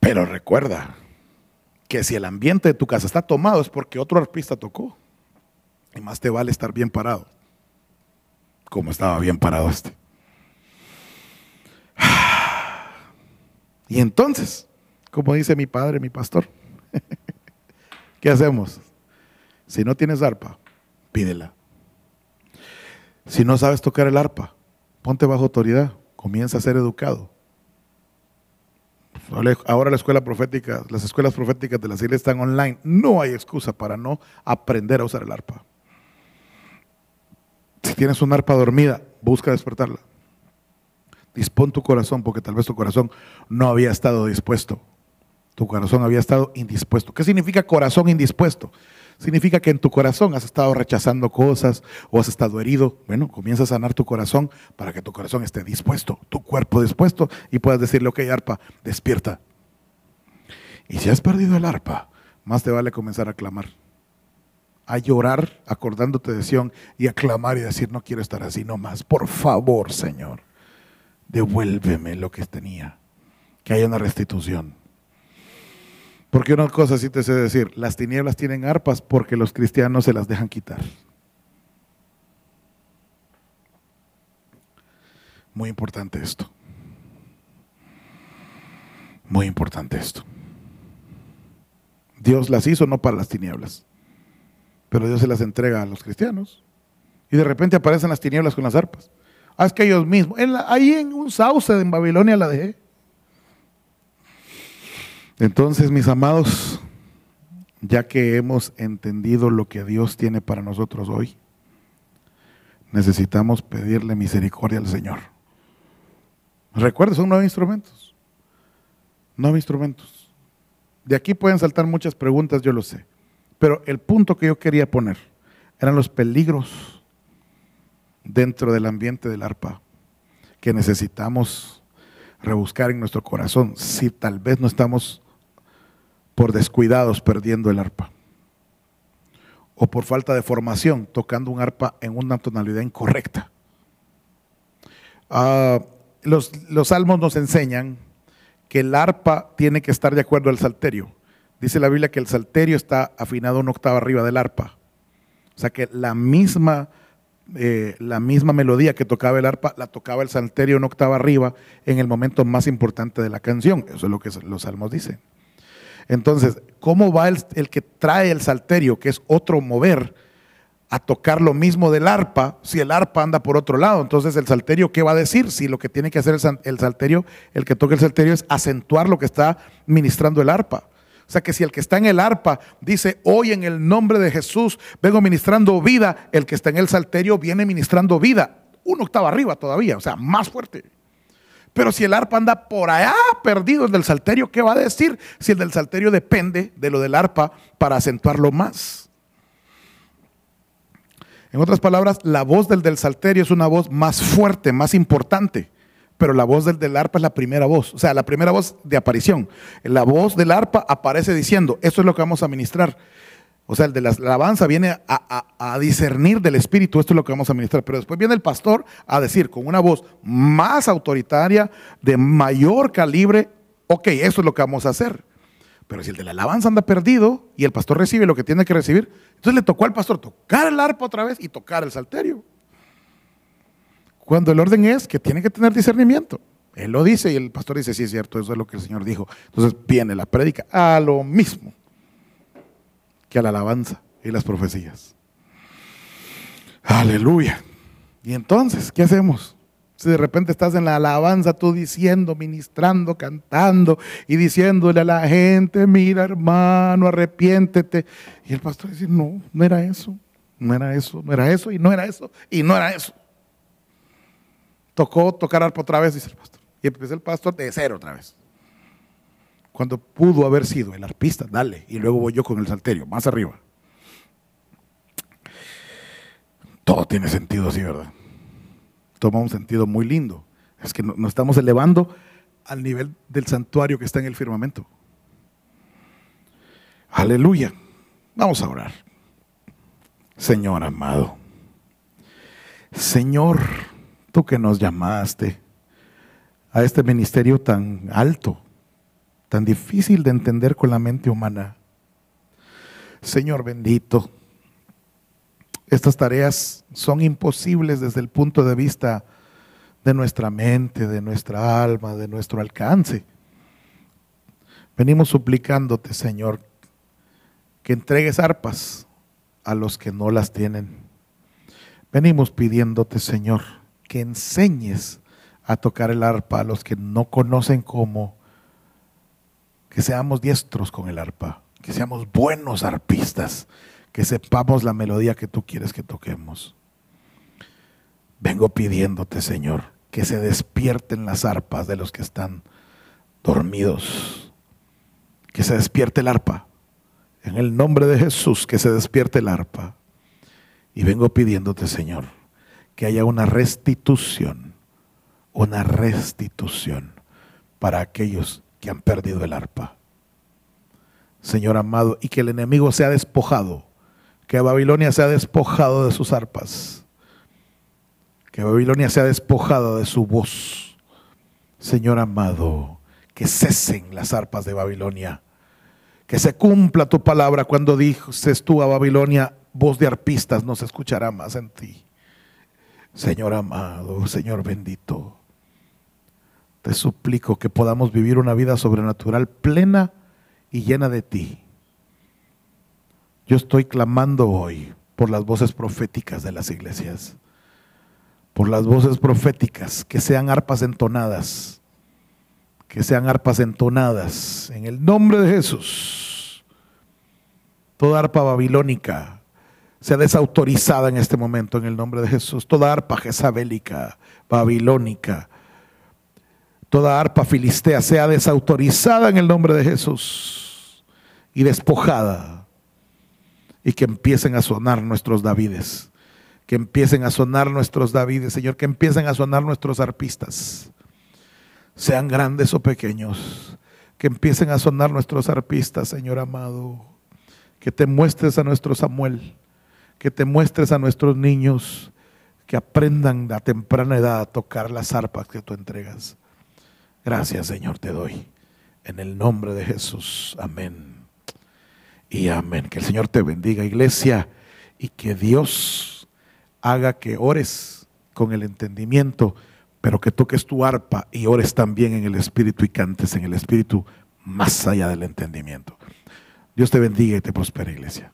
Pero recuerda, que si el ambiente de tu casa está tomado es porque otro arpista tocó. Y más te vale estar bien parado. Como estaba bien parado este. Y entonces, como dice mi padre, mi pastor, ¿qué hacemos? Si no tienes arpa, pídela. Si no sabes tocar el arpa, ponte bajo autoridad, comienza a ser educado. Ahora la escuela profética, las escuelas proféticas de la iglesia están online. No hay excusa para no aprender a usar el arpa. Si tienes un arpa dormida, busca despertarla. Dispón tu corazón, porque tal vez tu corazón no había estado dispuesto. Tu corazón había estado indispuesto. ¿Qué significa corazón indispuesto? Significa que en tu corazón has estado rechazando cosas o has estado herido. Bueno, comienza a sanar tu corazón para que tu corazón esté dispuesto, tu cuerpo dispuesto y puedas decirle, ok, arpa, despierta. Y si has perdido el arpa, más te vale comenzar a clamar. A llorar acordándote de Sion y a clamar y decir, no quiero estar así nomás. Por favor, Señor devuélveme lo que tenía, que haya una restitución. Porque una cosa sí te sé decir, las tinieblas tienen arpas porque los cristianos se las dejan quitar. Muy importante esto. Muy importante esto. Dios las hizo no para las tinieblas, pero Dios se las entrega a los cristianos. Y de repente aparecen las tinieblas con las arpas. Haz que ellos mismos. ahí en un sauce en Babilonia la dejé. Entonces, mis amados, ya que hemos entendido lo que Dios tiene para nosotros hoy, necesitamos pedirle misericordia al Señor. Recuerda, son nueve instrumentos. Nueve instrumentos. De aquí pueden saltar muchas preguntas, yo lo sé. Pero el punto que yo quería poner eran los peligros dentro del ambiente del arpa que necesitamos rebuscar en nuestro corazón si tal vez no estamos por descuidados perdiendo el arpa o por falta de formación tocando un arpa en una tonalidad incorrecta. Ah, los, los salmos nos enseñan que el arpa tiene que estar de acuerdo al salterio. Dice la Biblia que el salterio está afinado una octava arriba del arpa. O sea que la misma eh, la misma melodía que tocaba el arpa, la tocaba el salterio en octava arriba en el momento más importante de la canción. Eso es lo que los salmos dicen. Entonces, ¿cómo va el, el, que trae el salterio, que es otro mover, a tocar lo mismo del arpa si el arpa anda por otro lado? Entonces, ¿el salterio qué va a decir? Si lo que tiene que hacer el, el salterio, el que toca el salterio, es acentuar lo que está ministrando el arpa. O sea que si el que está en el arpa dice, hoy en el nombre de Jesús vengo ministrando vida, el que está en el salterio viene ministrando vida. Uno estaba arriba todavía, o sea, más fuerte. Pero si el arpa anda por allá perdido el del salterio, ¿qué va a decir? Si el del salterio depende de lo del arpa para acentuarlo más. En otras palabras, la voz del del salterio es una voz más fuerte, más importante pero la voz del, arpa es la primera voz, o sea, la primera voz de aparición. La voz del arpa aparece diciendo, esto es lo que vamos a ministrar. O sea, el de la alabanza viene a, discernir del espíritu, esto es lo que vamos a ministrar. Pero después viene el pastor a decir con una voz más autoritaria, de mayor calibre, ok, eso es lo que vamos a hacer. Pero si el de la alabanza anda perdido y el pastor recibe lo que tiene que recibir, entonces le tocó al pastor tocar el arpa otra vez y tocar el salterio. Cuando el orden es que tiene que tener discernimiento. Él lo dice y el pastor dice, sí es cierto, eso es lo que el Señor dijo. Entonces viene la prédica a lo mismo que a la alabanza y las profecías. Aleluya. Y entonces, ¿qué hacemos? Si de repente estás en la alabanza, tú diciendo, ministrando, cantando y diciéndole a la gente, mira hermano, arrepiéntete. Y el pastor dice, no, no era eso, no era eso, no era eso, y no era eso, y no era eso tocó tocar arpa otra vez, dice el pastor. Y empezó el pastor de cero otra vez. Cuando pudo haber sido el arpista, dale. Y luego voy yo con el salterio, más arriba. Todo tiene sentido así, ¿verdad? Toma un sentido muy lindo. Es que nos estamos elevando al nivel del santuario que está en el firmamento. Aleluya. Vamos a orar. Señor amado. Señor tú que nos llamaste a este ministerio tan alto, tan difícil de entender con la mente humana. Señor bendito, Estas tareas son imposibles desde el punto de vista de nuestra mente, de nuestra alma, de nuestro alcance. Venimos suplicándote, Señor, que entregues arpas a los que no las tienen. Venimos pidiéndote, Señor, que enseñes a tocar el arpa a los que no conocen cómo, que seamos diestros con el arpa, que seamos buenos arpistas, que sepamos la melodía que tú quieres que toquemos. Vengo pidiéndote, Señor, que se despierten las arpas de los que están dormidos, que se despierte el arpa. En el nombre de Jesús, que se despierte el arpa. Y vengo pidiéndote, Señor, que haya una restitución, una restitución para aquellos que han perdido el arpa. Señor amado, y que el enemigo sea despojado, que Babilonia sea despojado de sus arpas, que Babilonia sea despojado de su voz. Señor amado, que cesen las arpas de Babilonia, que se cumpla tu palabra cuando dices tú a Babilonia, voz de arpistas no se escuchará más en ti. Señor amado, Señor bendito, te suplico que podamos vivir una vida sobrenatural plena y llena de ti. Yo estoy clamando hoy por las voces proféticas de las iglesias, por las voces proféticas que sean arpas entonadas, que sean arpas entonadas en el nombre de Jesús. Toda arpa babilónica, sea desautorizada en este momento en el nombre de Jesús. Toda arpa jezabélica, babilónica, toda arpa filistea sea desautorizada en el nombre de Jesús y despojada. Y que empiecen a sonar nuestros Davides, que empiecen a sonar nuestros Davides, Señor, que empiecen a sonar nuestros arpistas, sean grandes o pequeños, que empiecen a sonar nuestros arpistas, Señor amado, que te muestres a nuestro Samuel que te muestres a nuestros niños que aprendan a temprana edad a tocar las arpas que tú entregas. Gracias, Señor, te doy. En el nombre de Jesús. Amén. Y amén. Que el Señor te bendiga, iglesia, y que Dios haga que ores con el entendimiento, pero que toques tu arpa y ores también en el Espíritu y cantes en el Espíritu más allá del entendimiento. Dios te bendiga y te prospere, iglesia.